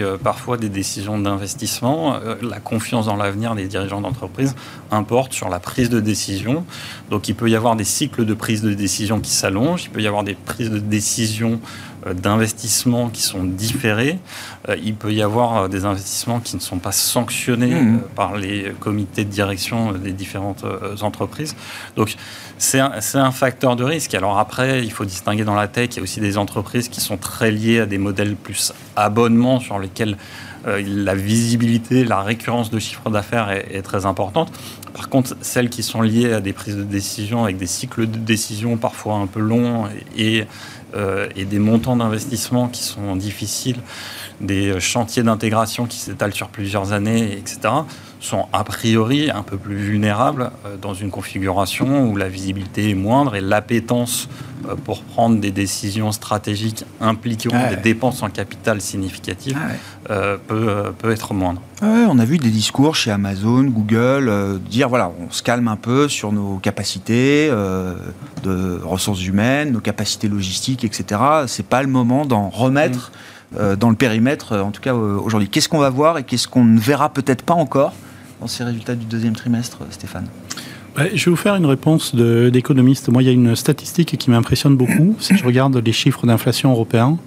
[SPEAKER 5] euh, parfois des décisions d'investissement. Euh, la confiance dans l'avenir des dirigeants d'entreprise importe sur la prise de décision. Donc il peut y avoir des cycles de prise de décision qui s'allongent. Il peut y avoir des prises de décision d'investissements qui sont différés. Euh, il peut y avoir euh, des investissements qui ne sont pas sanctionnés mmh. par les comités de direction des différentes entreprises. Donc c'est un, facteur de risque. Alors après, il faut distinguer dans la tech, il y a aussi des entreprises qui sont très liées à des modèles plus abonnements sur lesquels la visibilité, la récurrence de chiffre d'affaires est, est, très importante. Par contre, celles qui sont liées à des prises de décision avec des cycles de décision parfois un peu longs et euh, et des montants d'investissement qui sont difficiles, des chantiers d'intégration qui s'étalent sur plusieurs années, etc., sont a priori un peu plus vulnérables euh, dans une configuration où la visibilité est moindre et l'appétence euh, pour prendre des décisions stratégiques impliquant des dépenses en capital significatives ah peut, peut, être moindre.
[SPEAKER 1] Ah on a vu des discours chez Amazon, Google, dire voilà, on se calme un peu sur nos capacités de ressources humaines, nos capacités logistiques, etc. C'est pas le moment d'en remettre. Mm. Dans le périmètre, en tout cas aujourd'hui. Qu'est-ce qu'on va voir et qu'est-ce qu'on ne verra peut-être pas encore dans ces résultats du deuxième trimestre, Stéphane?
[SPEAKER 3] Je vais vous faire une réponse d'économiste. Moi, il y a une statistique qui m'impressionne beaucoup. *coughs* Si je regarde les chiffres d'inflation européens,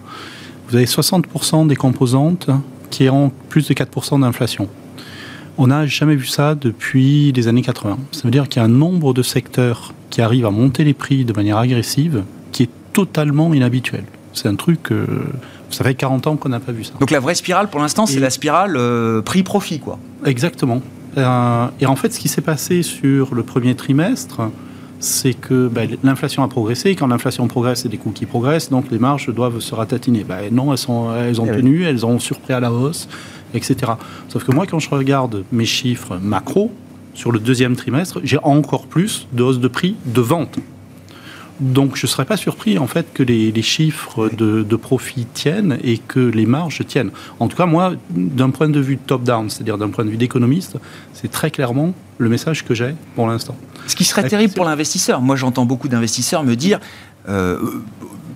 [SPEAKER 3] vous avez 60% des composantes qui ont plus de 4% d'inflation. On n'a jamais vu ça depuis les années 80. Ça veut dire qu'il y a un nombre de secteurs qui arrivent à monter les prix de manière agressive qui est totalement inhabituel. C'est un truc... Euh, ça fait 40 ans qu'on n'a pas vu ça.
[SPEAKER 1] Donc la vraie spirale, pour l'instant, c'est la spirale euh, prix-profit, quoi.
[SPEAKER 3] Exactement. Euh, et en fait, ce qui s'est passé sur le premier trimestre, c'est que ben, l'inflation a progressé. Quand l'inflation progresse, c'est des coûts qui progressent, donc les marges doivent se ratatiner. Ben, non, elles, sont, elles ont eh tenu, elles ont surpris à la hausse etc. Sauf que moi, quand je regarde mes chiffres macro, sur le deuxième trimestre, j'ai encore plus de hausse de prix de vente. Donc je ne serais pas surpris en fait que les, chiffres de, profit tiennent et que les marges tiennent. En tout cas, moi, d'un point de vue top-down, c'est-à-dire d'un point de vue d'économiste, c'est très clairement le message que j'ai pour l'instant.
[SPEAKER 1] Ce qui serait terrible pour l'investisseur. Moi, j'entends beaucoup d'investisseurs me dire euh,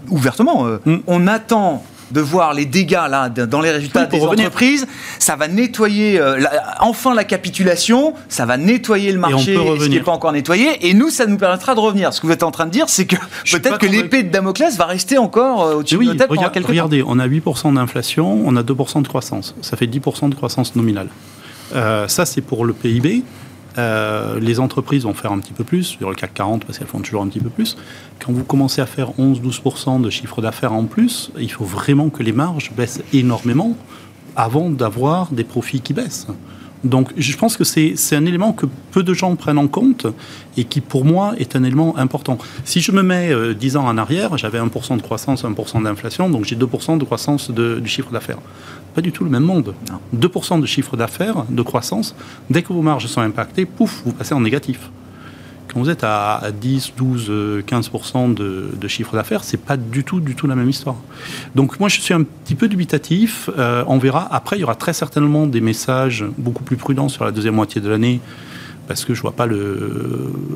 [SPEAKER 1] ouvertement, euh, hmm. on attend de voir les dégâts là dans les résultats des entreprises. Ça va nettoyer euh, enfin la capitulation, ça va nettoyer le marché, ce qui n'est pas encore nettoyé, et nous, ça nous permettra de revenir. Ce que vous êtes en train de dire, c'est que peut-être que l'épée de Damoclès va rester encore euh, au-dessus de nos têtes pendant quelques
[SPEAKER 3] Regardez, on a 8% d'inflation, on a 2% de croissance. Ça fait 10% de croissance nominale. Euh, ça, c'est pour le PIB. Euh, les entreprises vont faire un petit peu plus, sur le CAC 40 parce qu'elles font toujours un petit peu plus. Quand vous commencez à faire 11-12% de chiffre d'affaires en plus, il faut vraiment que les marges baissent énormément avant d'avoir des profits qui baissent. Donc je pense que c'est un élément que peu de gens prennent en compte et qui pour moi est un élément important. Si je me mets 10 euh, ans en arrière, j'avais 1% de croissance, 1% d'inflation, donc j'ai 2% de croissance du chiffre d'affaires pas du tout le même monde. 2% de chiffre d'affaires, de croissance, dès que vos marges sont impactées, pouf, vous passez en négatif. Quand vous êtes à 10, 12, 15% de, de, chiffre d'affaires, c'est pas du tout, du tout la même histoire. Donc moi, je suis un petit peu dubitatif. Euh, on verra. Après, il y aura très certainement des messages beaucoup plus prudents sur la deuxième moitié de l'année parce que je vois pas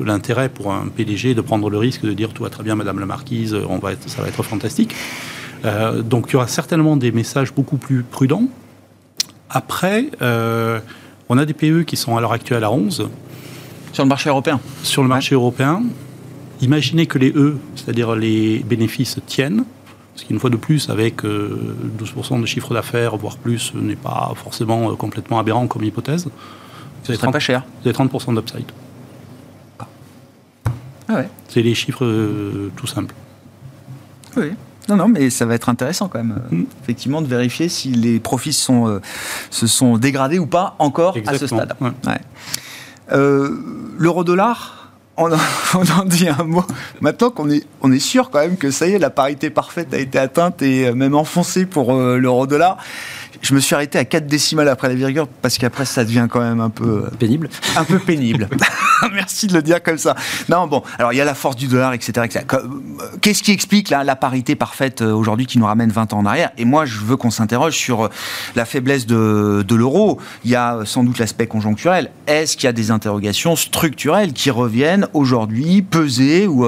[SPEAKER 3] l'intérêt pour un PDG de prendre le risque de dire tout va très bien, Madame la Marquise, on va être, ça va être fantastique. Euh, donc il y aura certainement des messages beaucoup plus prudents. Après, euh, on a des PE qui sont à l'heure actuelle à 11.
[SPEAKER 1] Sur le marché européen
[SPEAKER 3] Sur le marché européen. Imaginez que les E, c'est-à-dire les bénéfices, tiennent. Ce qui, une fois de plus, avec 12% euh, de chiffre d'affaires, voire plus, n'est pas forcément complètement aberrant comme hypothèse.
[SPEAKER 1] Vous avez pas cher.
[SPEAKER 3] Vous avez 30% d'upside.
[SPEAKER 1] Ah ouais.
[SPEAKER 3] C'est les chiffres tout simples.
[SPEAKER 1] Oui. Non, non, mais ça va être intéressant quand même, euh, mm. effectivement, de vérifier si les profits sont, euh, se sont dégradés ou pas encore à ce stade. Euh, l'euro-dollar, *laughs* on, en dit un mot. Maintenant qu'on est, on est sûr quand même que ça y est, la parité parfaite a été atteinte et même enfoncée pour l'euro-dollar je me suis arrêté à 4 décimales après la virgule parce qu'après ça devient quand même un peu
[SPEAKER 4] euh, pénible.
[SPEAKER 1] Un peu pénible. *laughs* Merci de le dire comme ça. Non, bon, alors il y a la force du dollar, etc. Euh, qu'est-ce qui explique la parité parfaite euh, aujourd'hui qui nous ramène 20 ans en arrière? Et moi, je veux qu'on s'interroge sur la faiblesse de, l'euro. Il y a sans doute l'aspect conjoncturel. Est-ce qu'il y a des interrogations structurelles qui reviennent aujourd'hui peser ou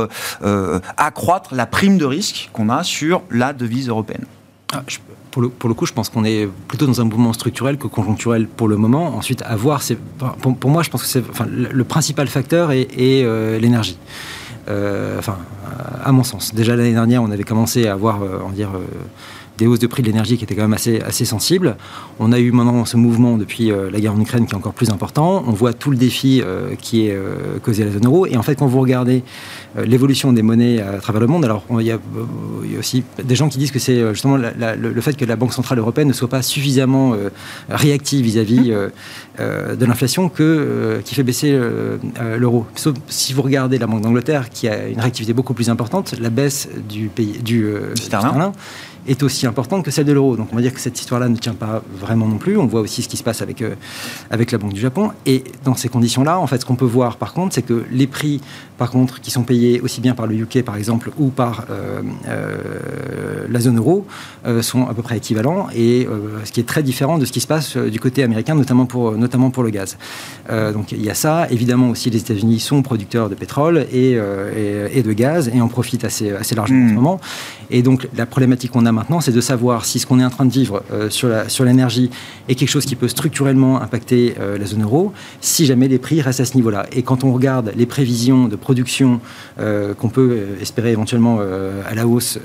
[SPEAKER 1] accroître la prime de risque qu'on a sur la devise européenne?
[SPEAKER 4] Ah, pour le, pour le coup, je pense qu'on est plutôt dans un mouvement structurel que conjoncturel pour le moment. Ensuite, à voir, pour, moi, je pense que c'est, le, principal facteur est, euh, l'énergie. Euh, enfin, à mon sens. Déjà l'année dernière, on avait commencé à avoir, euh, on dire, des hausses de prix de l'énergie qui étaient quand même assez, assez sensibles. On a eu maintenant ce mouvement depuis la guerre en Ukraine qui est encore plus important. On voit tout le défi qui est causé à la zone euro. Et en fait, quand vous regardez l'évolution des monnaies à travers le monde. Alors, il y, a, aussi des gens qui disent que c'est euh, justement le, fait que la Banque Centrale Européenne ne soit pas suffisamment euh, réactive vis-à-vis de l'inflation que, qui fait baisser l'euro. Sauf si vous regardez la Banque d'Angleterre, qui a une réactivité beaucoup plus importante, la baisse du, pays, du, sterling est aussi importante que celle de l'euro. Donc on va dire que cette histoire-là ne tient pas vraiment non plus. On voit aussi ce qui se passe avec, avec la Banque du Japon. Et dans ces conditions-là, en fait, ce qu'on peut voir par contre, c'est que les prix par contre, qui sont payés aussi bien par le UK par exemple ou par la zone euro, sont à peu près équivalents, et ce qui est très différent de ce qui se passe du côté américain, notamment pour, notamment pour le gaz. donc il y a ça. Évidemment aussi, les États-Unis sont producteurs de pétrole et, et, de gaz et en profitent assez, assez largement en ce hmm. moment. Et donc la problématique qu'on a maintenant, c'est de savoir si ce qu'on est en train de vivre sur l'énergie est quelque chose qui peut structurellement impacter la zone euro, si jamais les prix restent à ce niveau-là. Et quand on regarde les prévisions de production euh, qu'on peut euh, espérer éventuellement euh, à la hausse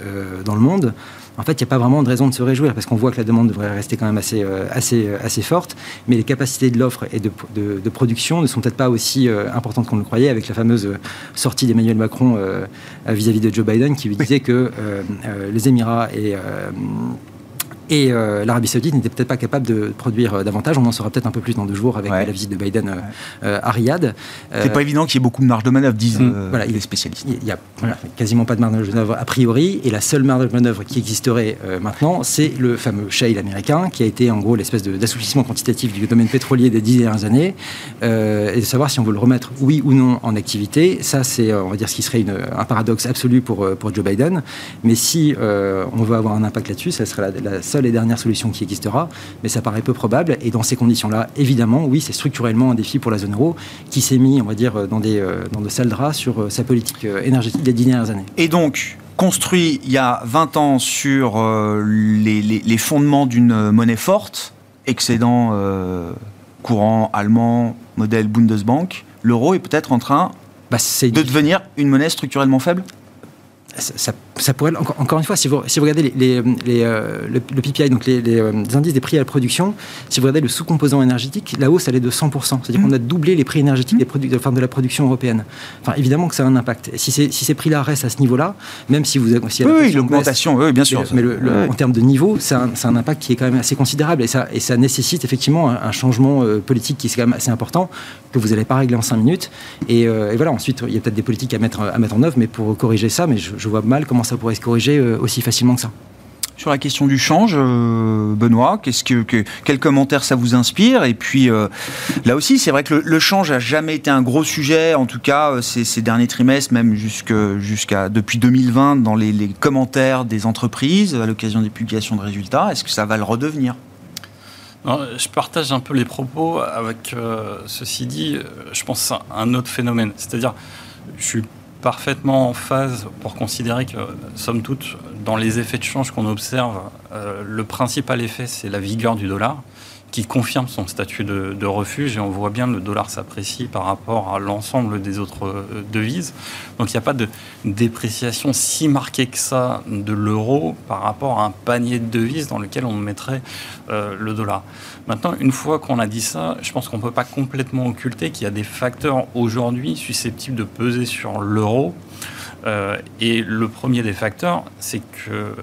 [SPEAKER 4] dans le monde, en fait, il n'y a pas vraiment de raison de se réjouir parce qu'on voit que la demande devrait rester quand même assez, assez, assez forte, mais les capacités de l'offre et de, de, production ne sont peut-être pas aussi importantes qu'on le croyait avec la fameuse sortie d'Emmanuel Macron vis-à-vis -vis de Joe Biden qui lui disait que les Émirats et et euh, l'Arabie Saoudite n'était peut-être pas capable de produire euh, davantage. On en saura peut-être un peu plus dans deux jours avec la visite de Biden euh, à Riyad.
[SPEAKER 1] C'est pas évident qu'il y ait beaucoup de marge de manœuvre, disent mm. voilà, les spécialistes.
[SPEAKER 4] Il n'y a quasiment pas de marge de manœuvre a priori. Et la seule marge de manœuvre qui existerait maintenant, c'est le fameux shale américain, qui a été en gros l'espèce d'assouplissement quantitatif du domaine pétrolier des dix dernières années. et de savoir si on veut le remettre, oui ou non, en activité. Ça, c'est, on va dire, ce qui serait une, un paradoxe absolu pour, pour Joe Biden. Mais si on veut avoir un impact là-dessus, ça serait la, la seule et dernière solution qui existera, mais ça paraît peu probable. Et dans ces conditions-là, évidemment, oui, c'est structurellement un défi pour la zone euro qui s'est mis, on va dire, dans, des, euh, dans de sales draps sur euh, sa politique euh, énergétique des dernières années.
[SPEAKER 1] Et donc, construit il y a 20 ans sur les, les, fondements d'une monnaie forte, excédent courant allemand, modèle Bundesbank, l'euro est peut-être en train bah, de devenir une monnaie structurellement faible?
[SPEAKER 4] Ça, ça, pourrait, encore, encore, une fois, si vous, si vous regardez les, les, euh, le, PPI, donc les, euh, les, indices des prix à la production, si vous regardez le sous-composant énergétique, la hausse, elle est de 100%. C'est-à-dire qu'on a doublé les prix énergétiques des produits, enfin, de la production européenne. Enfin, évidemment que ça a un impact. si, si ces prix-là restent à ce niveau-là, même si vous
[SPEAKER 1] avez... oui, l'augmentation, oui, bien sûr.
[SPEAKER 4] Mais, en termes de niveau, c'est un, un, impact qui est quand même assez considérable et ça, et ça nécessite effectivement un, changement euh, politique qui est quand même assez important, que vous n'allez pas régler en 5 minutes. Et, et, voilà, ensuite, il y a peut-être des politiques à mettre, à mettre en œuvre, mais pour corriger ça, mais je, je vois mal comment ça pourrait se corriger euh, aussi facilement que ça.
[SPEAKER 1] Sur la question du change, euh, Benoît, qu'est-ce que, quel commentaire ça vous inspire? Et puis euh, là aussi, c'est vrai que le, change a jamais été un gros sujet, en tout cas ces, derniers trimestres, même jusqu'à depuis 2020, dans les, les, commentaires des entreprises à l'occasion des publications de résultats. Est-ce que ça va le redevenir?
[SPEAKER 5] Je partage un peu les propos avec, ceci dit, je pense à un autre phénomène. C'est-à-dire, je suis parfaitement en phase pour considérer que, somme toute, dans les effets de change qu'on observe, euh, le principal effet, c'est la vigueur du dollar qui confirme son statut de, refuge et on voit bien le dollar s'apprécie par rapport à l'ensemble des autres euh, devises. Donc il n'y a pas de dépréciation si marquée que ça de l'euro par rapport à un panier de devises dans lequel on mettrait euh, le dollar. Maintenant, une fois qu'on a dit ça, je pense qu'on ne peut pas complètement occulter qu'il y a des facteurs aujourd'hui susceptibles de peser sur l'euro. Euh, et le premier des facteurs, c'est que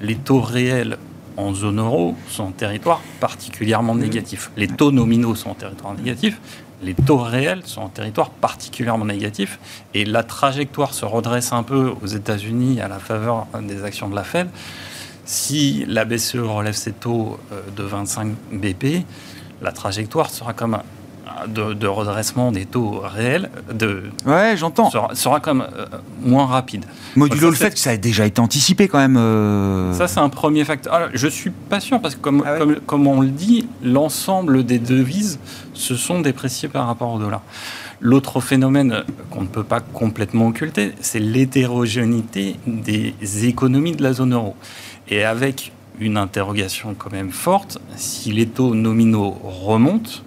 [SPEAKER 5] les taux réels en zone euro sont en territoire particulièrement mmh. négatif. Les taux nominaux sont en territoire négatif, les taux réels sont en territoire particulièrement négatif, et la trajectoire se redresse un peu aux États-Unis à la faveur des actions de la Fed. Si la BCE relève ses taux euh, de 25 BP, la trajectoire sera comme de, redressement des taux réels de,
[SPEAKER 1] ouais, j'entends.
[SPEAKER 5] Sera, comme euh, moins rapide.
[SPEAKER 1] Modulo le fait que ça a déjà été anticipé quand même. Euh.
[SPEAKER 5] Ça, c'est un premier facteur. Alors, je suis pas sûr parce que, comme, ah comme, comme, on le dit, l'ensemble des devises se sont dépréciées par rapport au dollar. L'autre phénomène qu'on ne peut pas complètement occulter, c'est l'hétérogénéité des économies de la zone euro. Et avec une interrogation quand même forte, si les taux nominaux remontent,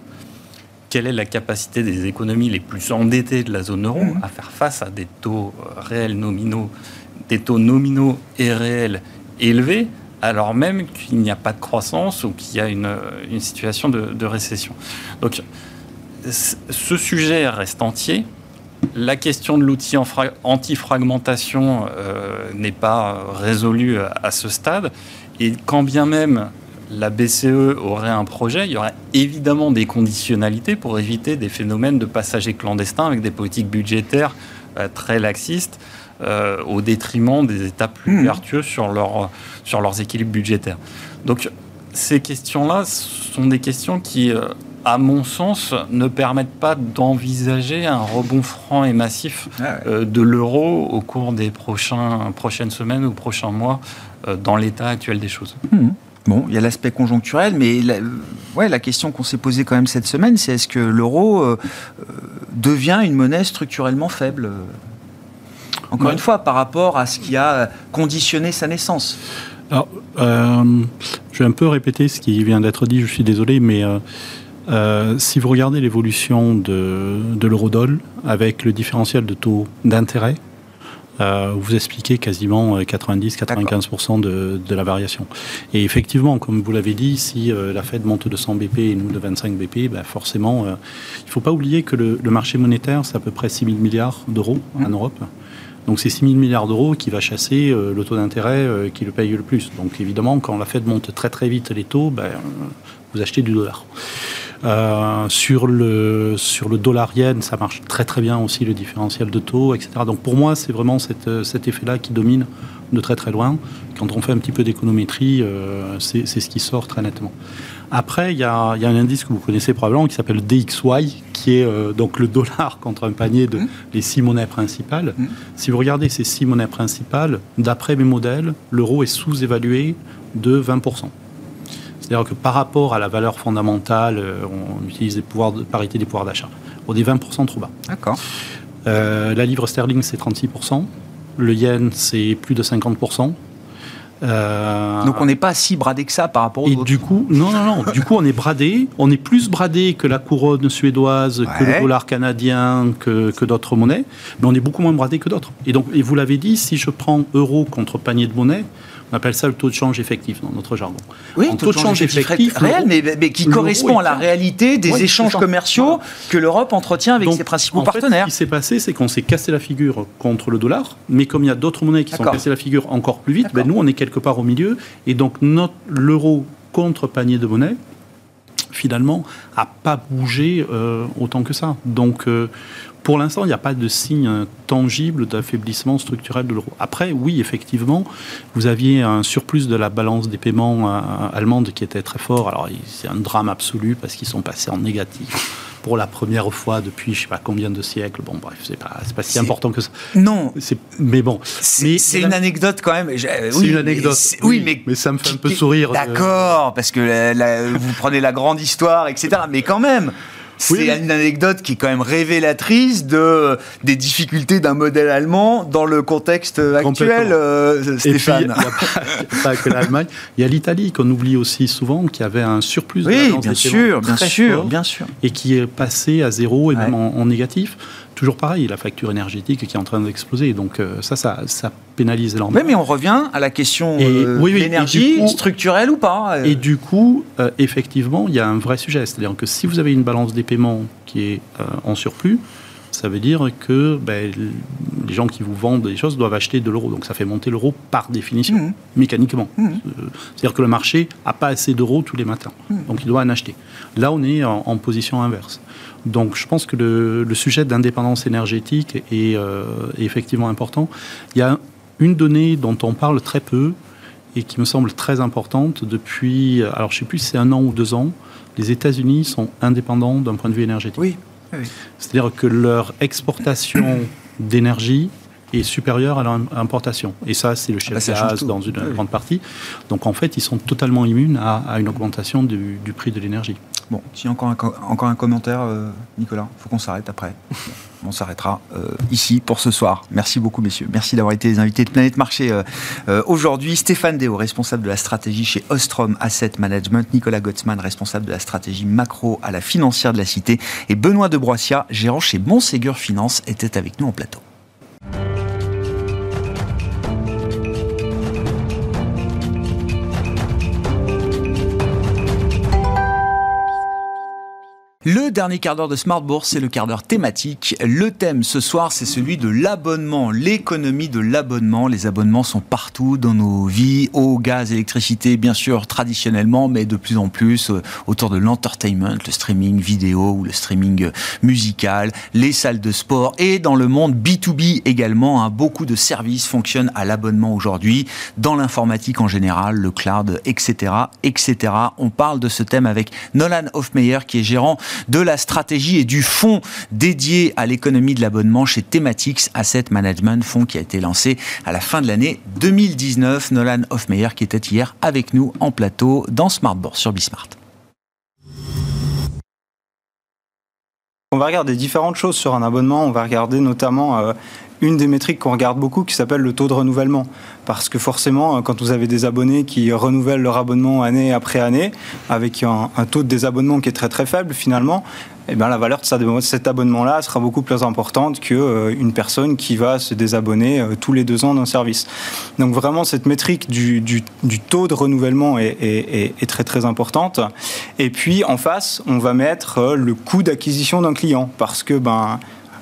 [SPEAKER 5] quelle est la capacité des économies les plus endettées de la zone euro mmh. à faire face à des taux euh, réels nominaux, des taux nominaux et réels élevés, alors même qu'il n'y a pas de croissance ou qu'il y a une, une situation de, récession. Donc, ce sujet reste entier. La question de l'outil anti-fragmentation euh, n'est pas résolue à ce stade. Et quand bien même la BCE aurait un projet, il y aurait évidemment des conditionnalités pour éviter des phénomènes de passagers clandestins avec des politiques budgétaires euh, très laxistes euh, au détriment des États plus hmm. vertueux sur, leur, sur leurs équilibres budgétaires. Donc ces questions-là sont des questions qui, euh, à mon sens, ne permettent pas d'envisager un rebond franc et massif ah euh, de l'euro au cours des prochains, prochaines semaines ou prochains mois euh, dans l'état actuel des choses.
[SPEAKER 1] Mmh. Bon, il y a l'aspect conjoncturel, mais la, ouais, la question qu'on s'est posée quand même cette semaine, c'est est-ce que l'euro euh, devient une monnaie structurellement faible Encore une fois, par rapport à ce qui a conditionné sa naissance?
[SPEAKER 3] Alors, je vais un peu répéter ce qui vient d'être dit, je suis désolé, mais euh, si vous regardez l'évolution de, de l'eurodoll avec le différentiel de taux d'intérêt, euh, vous expliquez quasiment 90-95% de, de, la variation. Et effectivement, comme vous l'avez dit, si euh, la Fed monte de 100 BP et nous de 25 BP, ben forcément, il ne faut pas oublier que le, marché monétaire, c'est à peu près 6 000 milliards d'euros en mmh. Europe. Donc c'est 6 000 milliards d'euros qui va chasser le taux d'intérêt qui le paye le plus. Donc évidemment, quand la Fed monte très très vite les taux, ben, vous achetez du dollar. Euh, sur, le, sur le dollar yen, ça marche très très bien aussi, le différentiel de taux, etc. Donc pour moi, c'est vraiment cette, cet effet-là qui domine de très très loin. Quand on fait un petit peu d'économétrie, euh, c'est ce qui sort très nettement. Après, il y a, y a, un indice que vous connaissez probablement qui s'appelle DXY, qui est euh, donc le dollar *laughs* contre un panier de mmh. les six monnaies principales. Mmh. Si vous regardez ces six monnaies principales, d'après mes modèles, l'euro est sous-évalué de 20%. C'est-à-dire que par rapport à la valeur fondamentale, euh, on utilise les pouvoirs de parité des pouvoirs d'achat. On est 20% trop bas.
[SPEAKER 1] D'accord.
[SPEAKER 3] Euh, la livre sterling, c'est 36%. Le yen, c'est plus de 50%.
[SPEAKER 1] Euh, Donc on n'est pas si bradé que ça par rapport aux
[SPEAKER 3] et du coup, non, non, non. du coup, on est bradé. On est plus bradé que la couronne suédoise, que le dollar canadien, que, que d'autres monnaies. Mais on est beaucoup moins bradé que d'autres. Et donc, et vous l'avez dit, si je prends euro contre panier de monnaie, on appelle ça le taux de change effectif dans notre jargon.
[SPEAKER 1] Oui, un taux, de change, effectif, réel, mais, mais, qui correspond à la réalité des échanges commerciaux que l'Europe entretient avec ses principaux en partenaires.
[SPEAKER 3] ce qui s'est passé, c'est qu'on s'est cassé la figure contre le dollar, mais comme il y a d'autres monnaies qui sont cassées la figure encore plus vite, ben nous, on est quelque part au milieu. Et donc, l'euro contre panier de monnaie, finalement, n'a pas bougé euh, autant que ça. Donc, euh, pour l'instant, il n'y a pas de signe tangible d'affaiblissement structurel de l'euro. Après, oui, effectivement, vous aviez un surplus de la balance des paiements euh, allemande qui était très fort. Alors, c'est un drame absolu parce qu'ils sont passés en négatif pour la première fois depuis je ne sais pas combien de siècles. Bon, bref, c'est pas, pas si important que ça.
[SPEAKER 1] Non.
[SPEAKER 3] Mais bon.
[SPEAKER 1] C'est une anecdote quand même.
[SPEAKER 3] C'est une anecdote.
[SPEAKER 1] Oui, mais,
[SPEAKER 3] mais ça me fait un peu sourire.
[SPEAKER 1] D'accord, parce que vous prenez la grande histoire, etc. Mais quand même. C'est une anecdote qui est quand même révélatrice de, des difficultés d'un modèle allemand dans le contexte actuel, euh, Stéphane.
[SPEAKER 3] il n'y a, pas que l'Allemagne. Il y a l'Italie qu'on oublie aussi souvent, qui avait un surplus de
[SPEAKER 1] oui, bien sûr, bien sûr, bien sûr.
[SPEAKER 3] Et qui est passé à zéro et même en négatif toujours pareil, la facture énergétique qui est en train d'exploser. Donc euh, ça, ça, ça pénalise l'énormément.
[SPEAKER 1] Oui, mais on revient à la question euh, de l'énergie structurelle ou pas.
[SPEAKER 3] Euh. Et du coup, effectivement, il y a un vrai sujet. C'est-à-dire que si vous avez une balance des paiements qui est en surplus, ça veut dire que ben, les gens qui vous vendent des choses doivent acheter de l'euro. Donc ça fait monter l'euro par définition, mmh. mécaniquement. Mmh. C'est-à-dire que le marché n'a pas assez d'euros tous les matins. Mmh. Donc il doit en acheter. Là, on est en position inverse. Donc je pense que le, sujet d'indépendance énergétique euh, est, effectivement important. Il y a une donnée dont on parle très peu et qui me semble très importante depuis, alors je ne sais plus si c'est un an ou deux ans, les États-Unis sont indépendants d'un point de vue énergétique.
[SPEAKER 1] Oui.
[SPEAKER 3] C'est-à-dire que leur exportation d'énergie est supérieure à leur importation. Et ça, c'est le chef ah bah dans une grande partie. Donc en fait, ils sont totalement immunes à, une augmentation du, prix de l'énergie.
[SPEAKER 1] Bon, si encore un, encore un commentaire, euh, Nicolas, il faut qu'on s'arrête après. On s'arrêtera euh, ici pour ce soir. Merci beaucoup, messieurs. Merci d'avoir été les invités de Planète Marché euh, aujourd'hui. Stéphane Déo, responsable de la stratégie chez Ostrom Asset Management. Nicolas Gottsman, responsable de la stratégie macro à la financière de la Cité. Et Benoît de Broissia, gérant chez Montségur Finance, était avec nous en plateau. Le dernier quart d'heure de Smart Bourse, c'est le quart d'heure thématique. Le thème ce soir, c'est celui de l'abonnement, l'économie de l'abonnement. Les abonnements sont partout dans nos vies, eau, gaz, électricité, bien sûr, traditionnellement, mais de plus en plus euh, autour de l'entertainment, le streaming vidéo ou le streaming euh, musical, les salles de sport et dans le monde B2B également. Hein, beaucoup de services fonctionnent à l'abonnement aujourd'hui, dans l'informatique en général, le cloud, etc., etc. On parle de ce thème avec Nolan Hofmeyer, qui est gérant de la stratégie et du fonds dédié à l'économie de l'abonnement chez Thematics Asset Management, fonds qui a été lancé à la fin de l'année 2019. Nolan Hofmeyer qui était hier avec nous en plateau dans Smartboard sur Bismart.
[SPEAKER 6] On va regarder différentes choses sur un abonnement. On va regarder notamment euh, une des métriques qu'on regarde beaucoup qui s'appelle le taux de renouvellement. Parce que forcément, euh, quand vous avez des abonnés qui renouvellent leur abonnement année après année, avec un, taux de désabonnement qui est très très faible finalement, eh bien, la valeur de cet abonnement-là sera beaucoup plus importante qu'une euh, personne qui va se désabonner euh, tous les deux ans d'un service. Donc vraiment, cette métrique du, taux de renouvellement est, est, est, très très importante. Et puis en face, on va mettre le coût d'acquisition d'un client, parce que ben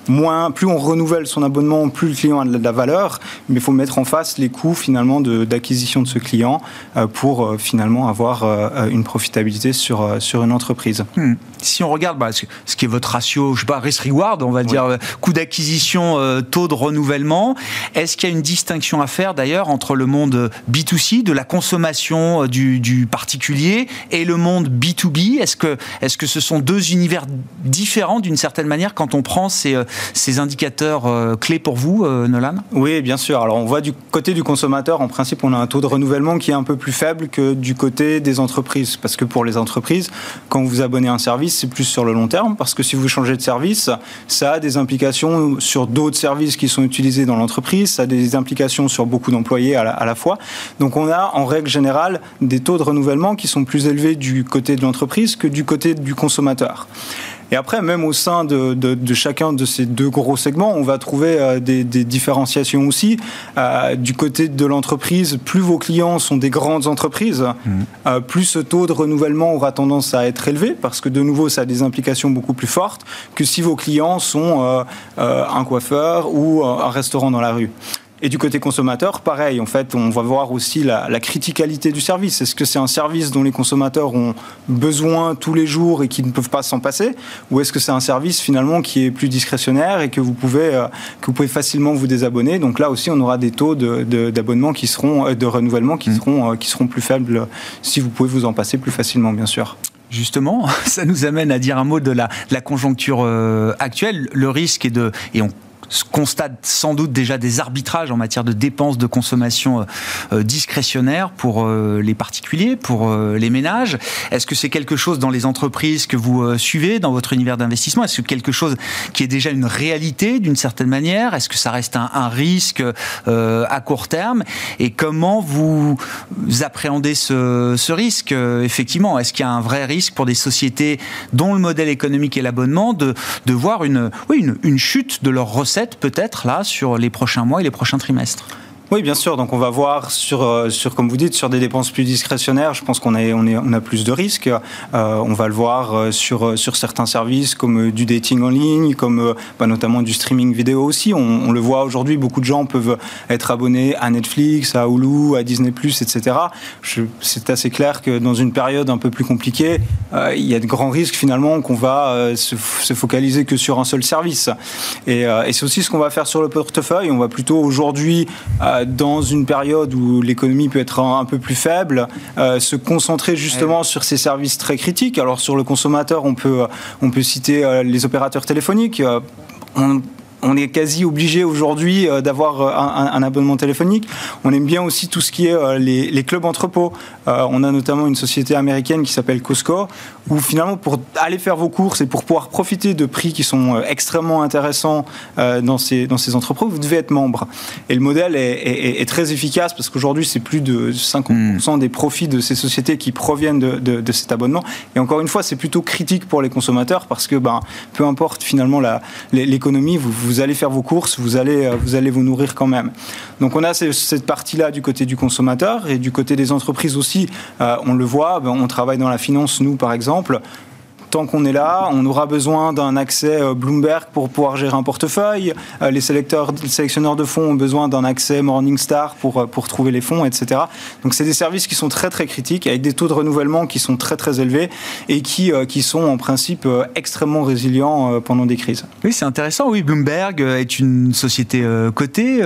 [SPEAKER 6] moins, plus on renouvelle son abonnement, plus le client a de la valeur, mais il faut mettre en face les coûts finalement d'acquisition de, ce client euh, pour euh, finalement avoir euh, une profitabilité sur, sur une entreprise.
[SPEAKER 1] Hmm. Si on regarde bah, ce qui est votre ratio, je sais pas, risk-reward, on va dire coût d'acquisition, taux de renouvellement, est-ce qu'il y a une distinction à faire d'ailleurs entre le monde B2C, de la consommation du, du particulier, et le monde B2B Est-ce que, est -ce que ce sont deux univers différents d'une certaine manière quand on prend ces, ces indicateurs euh, clés pour vous, euh, Nolan
[SPEAKER 6] Oui, bien sûr. Alors on voit du côté du consommateur, en principe, on a un taux de renouvellement qui est un peu plus faible que du côté des entreprises. Parce que pour les entreprises, quand vous abonnez un service, c'est plus sur le long terme. Parce que si vous changez de service, ça a des implications sur d'autres services qui sont utilisés dans l'entreprise, ça a des implications sur beaucoup d'employés à, à la fois. Donc on a en règle générale des taux de renouvellement qui sont plus élevés du côté de l'entreprise que du côté du consommateur. Et après, même au sein de, de, chacun de ces deux gros segments, on va trouver euh, des, des, différenciations aussi. Euh, du côté de l'entreprise, plus vos clients sont des grandes entreprises, mmh. euh, plus ce taux de renouvellement aura tendance à être élevé, parce que de nouveau, ça a des implications beaucoup plus fortes que si vos clients sont un coiffeur ou un restaurant dans la rue. Et du côté consommateur, pareil, en fait, on va voir aussi la, la criticalité du service. Est-ce que c'est un service dont les consommateurs ont besoin tous les jours et qui ne peuvent pas s'en passer? Ou est-ce que c'est un service finalement qui est plus discrétionnaire et que vous pouvez, euh, que vous pouvez facilement vous désabonner? Donc là aussi, on aura des taux d'abonnement de, qui seront, euh, de renouvellement qui, mmh. seront, euh, qui seront plus faibles si vous pouvez vous en passer plus facilement, bien sûr.
[SPEAKER 1] Justement, *laughs* ça nous amène à dire un mot de la, la conjoncture actuelle. Le risque est de, et on constate sans doute déjà des arbitrages en matière de dépenses de consommation euh, euh, discrétionnaires pour euh, les particuliers, pour les ménages. Est-ce que c'est quelque chose dans les entreprises que vous suivez, dans votre univers d'investissement? Est-ce que quelque chose qui est déjà une réalité d'une certaine manière? Est-ce que ça reste un, risque à court terme? Et comment vous appréhendez ce, risque Effectivement, est-ce qu'il y a un vrai risque pour des sociétés dont le modèle économique est l'abonnement de, voir une chute de leurs recettes peut-être là sur les prochains mois et les prochains trimestres
[SPEAKER 6] oui, bien sûr. Donc on va voir sur, euh, sur comme vous dites, sur des dépenses plus discrétionnaires. Je pense qu'on a, on a plus de risques. Euh, on va le voir euh, sur, sur certains services comme du dating en ligne, comme bah, notamment du streaming vidéo aussi. On, le voit aujourd'hui, beaucoup de gens peuvent être abonnés à Netflix, à Hulu, à Disney+, etc. C'est assez clair que dans une période un peu plus compliquée, il y a de grands risques finalement qu'on va se, se, focaliser que sur un seul service. Et c'est aussi ce qu'on va faire sur le portefeuille. On va plutôt aujourd'hui dans une période où l'économie peut être un, peu plus faible, euh, se concentrer justement sur ces services très critiques. Alors sur le consommateur, on peut, on peut citer euh, les opérateurs téléphoniques. Euh, on, on est quasi obligé aujourd'hui euh, d'avoir euh, un, abonnement téléphonique. On aime bien aussi tout ce qui est euh, les, clubs entrepôts. on a notamment une société américaine qui s'appelle Costco, où finalement pour aller faire vos courses et pour pouvoir profiter de prix qui sont extrêmement intéressants dans ces, dans ces entrepôts, vous devez être membre. Et le modèle est, très efficace parce qu'aujourd'hui, c'est plus de 50% des profits de ces sociétés qui proviennent de, cet abonnement. Et encore une fois, c'est plutôt critique pour les consommateurs parce que ben, peu importe finalement l'économie, vous vous allez faire vos courses, vous allez, euh, vous allez vous nourrir quand même. Donc on a cette partie-là du côté du consommateur et du côté des entreprises aussi, euh, on le voit, ben, on travaille dans la finance, nous par exemple exemple, tant qu'on est là, on aura besoin d'un accès Bloomberg pour pouvoir gérer un portefeuille. les, sélecteurs, les sélectionneurs de fonds ont besoin d'un accès Morningstar pour, pour trouver les fonds, etc. Donc c'est des services qui sont très très critiques, avec des taux de renouvellement qui sont très très élevés et qui, qui sont en principe extrêmement résilients pendant des crises.
[SPEAKER 1] Oui, c'est intéressant. Oui, Bloomberg est une société cotée,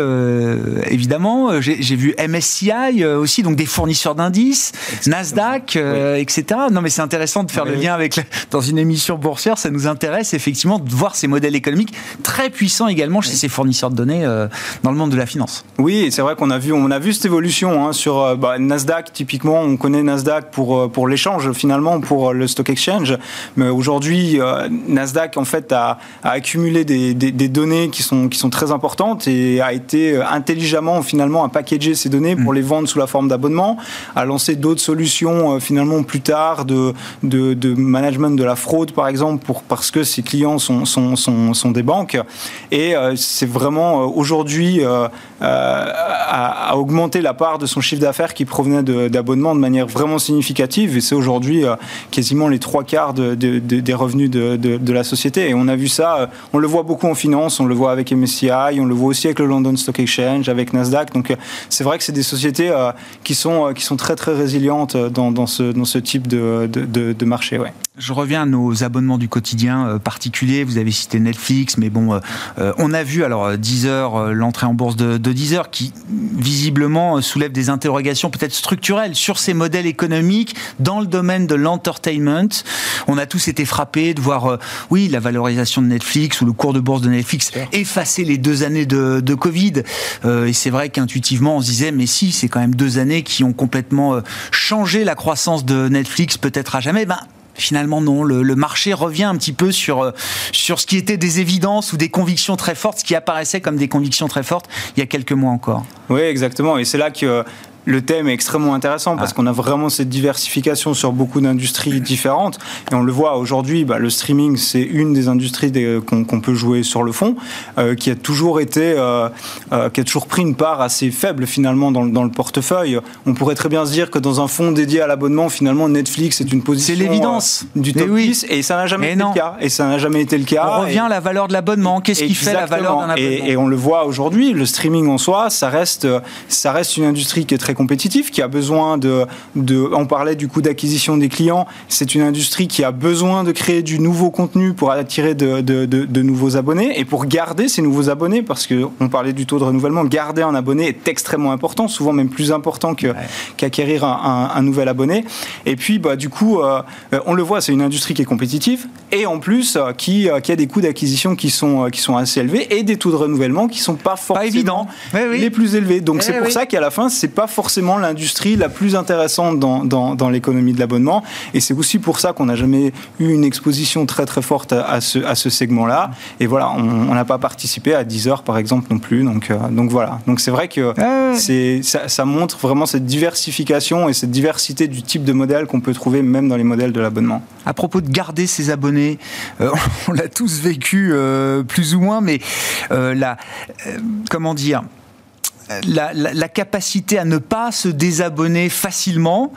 [SPEAKER 1] évidemment. J'ai vu MSCI aussi, donc des fournisseurs d'indices, Nasdaq, etc. Non, mais c'est intéressant de faire le lien avec dans une émission boursière. Ça nous intéresse effectivement de voir ces modèles économiques très puissants également chez ces fournisseurs de données dans le monde de la finance.
[SPEAKER 6] Oui, c'est vrai qu'on a vu, on a vu cette évolution hein, sur bah, Nasdaq. Typiquement, on connaît Nasdaq pour pour l'échange finalement, pour le stock exchange. Mais aujourd'hui, Nasdaq en fait a, accumulé des, des, données qui sont qui sont très importantes et a été intelligemment finalement à packager ces données pour mm. les vendre sous la forme d'abonnement, à lancer d'autres solutions finalement plus tard de, de, de, management de la fraude par exemple pour parce que ses clients sont sont, sont, sont des banques et c'est vraiment aujourd'hui à, à, augmenter la part de son chiffre d'affaires qui provenait d'abonnements de, manière vraiment significative. Et c'est aujourd'hui euh, quasiment les trois quarts de, des revenus de, la société. Et on a vu ça, euh, on le voit beaucoup en finance, on le voit avec MSCI, on le voit aussi avec le London Stock Exchange, avec Nasdaq. Donc euh, c'est vrai que c'est des sociétés qui, sont, qui sont très très résilientes dans, dans, ce, dans ce type de, de, marché. Ouais.
[SPEAKER 1] Je reviens à nos abonnements du quotidien particuliers. Vous avez cité Netflix, mais bon, on a vu alors Deezer, l'entrée en bourse de, de Deezer, qui visiblement soulève des interrogations peut-être structurelles sur ces modèles économiques dans le domaine de l'entertainment. On a tous été frappés de voir, euh, oui, la valorisation de Netflix ou le cours de bourse de Netflix effacer les deux années de, Covid. Euh, et c'est vrai qu'intuitivement, on se disait, mais si, c'est quand même deux années qui ont complètement euh, changé la croissance de Netflix, peut-être à jamais. Ben, finalement non. Le, marché revient un petit peu sur, sur ce qui était des évidences ou des convictions très fortes, ce qui apparaissait comme des convictions très fortes il y a quelques mois encore.
[SPEAKER 6] Oui, exactement. Et c'est là que le thème est extrêmement intéressant parce ah. qu'on a vraiment cette diversification sur beaucoup d'industries différentes. Et on le voit aujourd'hui, bah, le streaming, c'est une des industries qu'on peut jouer sur le fond, euh, qui a toujours été, euh, euh, qui a toujours pris une part assez faible finalement dans, dans, le portefeuille. On pourrait très bien se dire que dans un fonds dédié à l'abonnement, finalement, Netflix est une position.
[SPEAKER 1] C'est l'évidence.
[SPEAKER 6] du top oui. 10 et ça n'a jamais été le cas. Et ça n'a jamais été le cas.
[SPEAKER 1] On revient à la valeur de l'abonnement. Qu'est-ce qui fait la valeur d'un abonnement
[SPEAKER 6] et, et, on le voit aujourd'hui, le streaming en soi, ça reste, ça reste une industrie qui est très compétitif, qui a besoin de, de on parlait du coût d'acquisition des clients, c'est une industrie qui a besoin de créer du nouveau contenu pour attirer de, de, de, nouveaux abonnés et pour garder ces nouveaux abonnés, parce qu'on parlait du taux de renouvellement, garder un abonné est extrêmement important, souvent même plus important qu'acquérir un, un, nouvel abonné. Et puis, bah, du coup, euh, on le voit, c'est une industrie qui est compétitive et en plus euh, qui, euh, qui a des coûts d'acquisition qui sont, qui sont assez élevés et des taux de renouvellement qui sont pas forcément évident. les plus élevés. Donc c'est pour ça qu'à la fin, c'est pas forcément forcément l'industrie la plus intéressante dans, dans, l'économie de l'abonnement. Et c'est aussi pour ça qu'on n'a jamais eu une exposition très très forte à, ce, à ce segment-là. Et voilà, on n'a pas participé à 10 heures par exemple non plus. Donc, euh, donc voilà. Donc c'est vrai que c'est, ça, montre vraiment cette diversification et cette diversité du type de modèle qu'on peut trouver même dans les modèles de l'abonnement.
[SPEAKER 1] À propos de garder ses abonnés, euh, *laughs* on l'a tous vécu euh, plus ou moins, mais la, comment dire la, capacité à ne pas se désabonner facilement.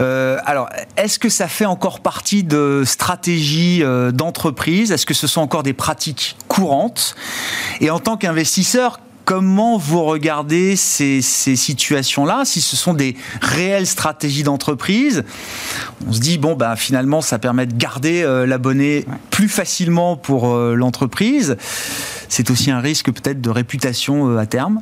[SPEAKER 1] Euh, alors, est-ce que ça fait encore partie de stratégies euh, d'entreprise Est-ce que ce sont encore des pratiques courantes? Et en tant qu'investisseur, comment vous regardez ces, situations-là? Si ce sont des réelles stratégies d'entreprise, on se dit bon ben finalement ça permet de garder euh, l'abonné plus facilement pour l'entreprise. C'est aussi un risque peut-être de réputation à terme?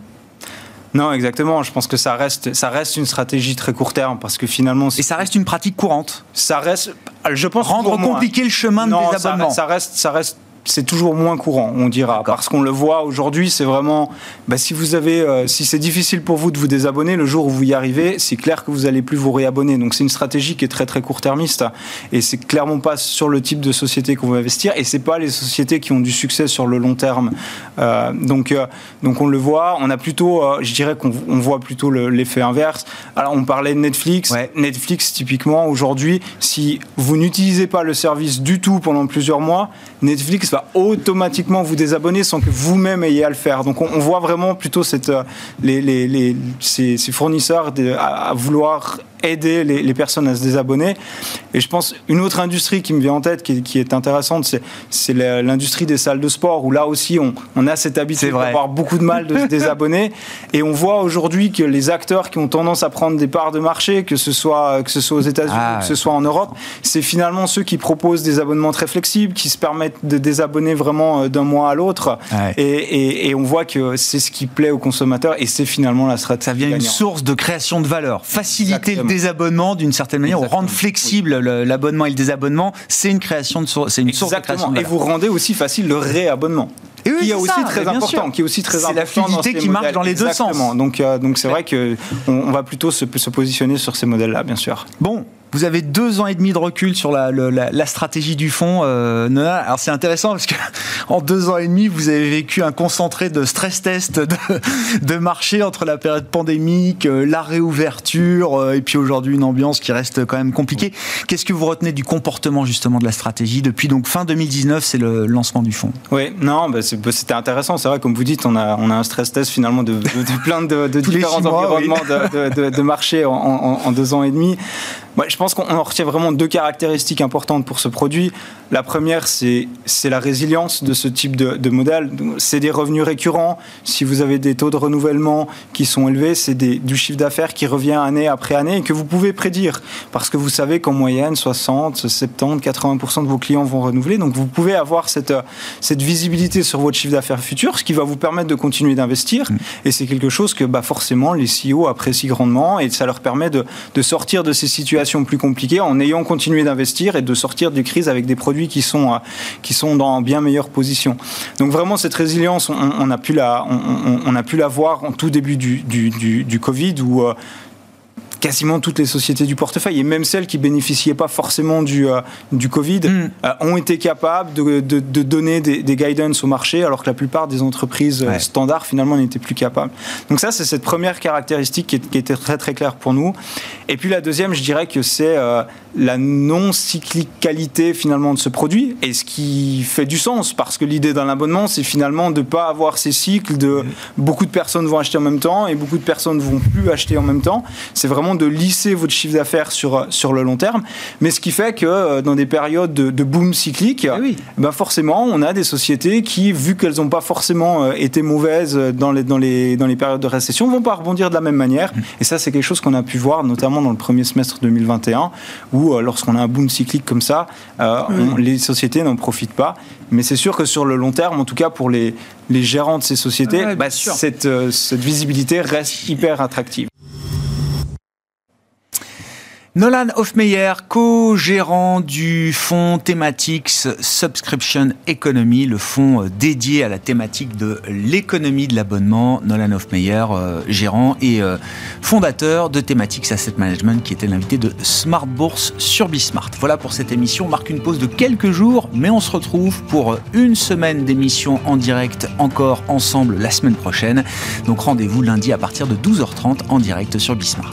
[SPEAKER 6] Non, exactement. Je pense que ça reste, ça reste une stratégie très court terme parce que finalement.
[SPEAKER 1] Et ça reste une pratique courante.
[SPEAKER 6] Ça reste, je pense.
[SPEAKER 1] Rendre compliqué le chemin de des abonnements.
[SPEAKER 6] Ça, ça reste, ça reste c'est toujours moins courant, on dira, parce qu'on le voit aujourd'hui, c'est vraiment, bah, si vous avez, euh, si c'est difficile pour vous de vous désabonner, le jour où vous y arrivez, c'est clair que vous allez plus vous réabonner. Donc c'est une stratégie qui est très très court-termiste, et c'est clairement pas sur le type de société qu'on veut investir, et c'est pas les sociétés qui ont du succès sur le long terme. Euh, donc euh, donc on le voit, on a plutôt, je dirais qu'on voit plutôt l'effet inverse. Alors on parlait de Netflix, Netflix typiquement aujourd'hui, si vous n'utilisez pas le service du tout pendant plusieurs mois, Netflix va automatiquement vous désabonner sans que vous-même ayez à le faire. Donc on, voit vraiment plutôt cette, euh, les, les, ces, fournisseurs à, vouloir aider les, personnes à se désabonner. Et je pense une autre industrie qui me vient en tête, qui, est intéressante, c'est l'industrie des salles de sport, où là aussi on, on a cette habitude d'avoir beaucoup de mal de se *laughs* désabonner. Et on voit aujourd'hui que les acteurs qui ont tendance à prendre des parts de marché, que ce soit, que ce soit aux États-Unis, ah, que ce soit en Europe, c'est finalement ceux qui proposent des abonnements très flexibles, qui se permettent de désabonner vraiment euh, d'un mois à l'autre. Et, et, on voit que c'est ce qui plaît aux consommateurs et c'est finalement la stratégie.
[SPEAKER 1] Ça vient une source de création de valeur. Faciliter le désabonnement d'une certaine manière, ou rendre flexible l'abonnement et le désabonnement, c'est une création de c'est une source de création de.
[SPEAKER 6] Et vous rendez aussi facile le réabonnement.
[SPEAKER 1] Et oui,
[SPEAKER 6] qui est, aussi très important, qui est aussi très important.
[SPEAKER 1] C'est la fluidité qui marche dans les deux sens.
[SPEAKER 6] Donc, euh, donc c'est vrai que on, va plutôt se, se positionner sur ces modèles-là, bien sûr.
[SPEAKER 1] Bon, vous avez deux ans et demi de recul sur la, la, stratégie du fonds, euh, Nona. Alors c'est intéressant parce que *laughs* en deux ans et demi, vous avez vécu un concentré de stress test de, *laughs* de marché entre la période pandémique, euh, la réouverture euh, et puis aujourd'hui une ambiance qui reste quand même compliquée. Qu'est-ce que vous retenez du comportement justement de la stratégie depuis donc fin 2019, c'est le lancement du fonds
[SPEAKER 6] Oui, non, bah, bah c'était intéressant. C'est vrai, comme vous dites, on a, on a un stress test finalement de, de, plein de, *laughs* différents environnements de, marché en, en, deux ans et demi. Ouais, je pense qu'on en retient vraiment deux caractéristiques importantes pour ce produit. La première, c'est la résilience de ce type de, de modèle. C'est des revenus récurrents. Si vous avez des taux de renouvellement qui sont élevés, c'est du chiffre d'affaires qui revient année après année et que vous pouvez prédire. Parce que vous savez qu'en moyenne, 60, 70, 80% de vos clients vont renouveler. Donc vous pouvez avoir cette, cette visibilité sur votre chiffre d'affaires futur, ce qui va vous permettre de continuer d'investir. Mmh. Et c'est quelque chose que bah, forcément les CEO apprécient grandement et ça leur permet de, de sortir de ces situations plus compliquées en ayant continué d'investir et de sortir du crise avec des produits qui sont, euh, qui sont dans bien meilleure position. Donc vraiment, cette résilience, on, a, pu la, on, la voir en tout début du, du, du, Covid où euh, quasiment toutes les sociétés du portefeuille, et même celles qui bénéficiaient pas forcément du, euh, du Covid, mm. euh, ont été capables de, de, de donner des, des, guidance au marché, alors que la plupart des entreprises euh, standards, finalement, n'étaient plus capables. Donc ça, c'est cette première caractéristique qui, qui, était très très claire pour nous. Et puis la deuxième, je dirais que c'est la non-cyclicalité finalement de ce produit, et ce qui fait du sens, parce que l'idée d'un abonnement, c'est finalement de ne pas avoir ces cycles de beaucoup de personnes vont acheter en même temps, et beaucoup de personnes ne vont plus acheter en même temps. C'est vraiment de lisser votre chiffre d'affaires sur, sur le long terme. Mais ce qui fait que euh, dans des périodes de, boom cyclique, eh ben forcément, on a des sociétés qui, vu qu'elles n'ont pas forcément euh, été mauvaises dans les, dans, les, dans les périodes de récession, vont pas rebondir de la même manière. Mmh. Et ça, c'est quelque chose qu'on a pu voir notamment dans le premier semestre 2021, où euh, lorsqu'on a un boom cyclique comme ça, mmh. les sociétés n'en profitent pas. Mais c'est sûr que sur le long terme, en tout cas pour les, les gérants de ces sociétés, bah, cette, cette visibilité reste hyper attractive.
[SPEAKER 1] Nolan Hofmeyer, co-gérant du fonds Thematics Subscription Economy, le fonds euh, dédié à la thématique de l'économie de l'abonnement. Nolan Hofmeyer, euh, gérant et euh, fondateur de Thematics Asset Management, qui était l'invité de Smart Bourse sur Bismart. Voilà pour cette émission. On marque une pause de quelques jours, mais on se retrouve pour une semaine d'émission en direct encore ensemble la semaine prochaine. Donc rendez-vous lundi à partir de 12h30 en direct sur Bismart.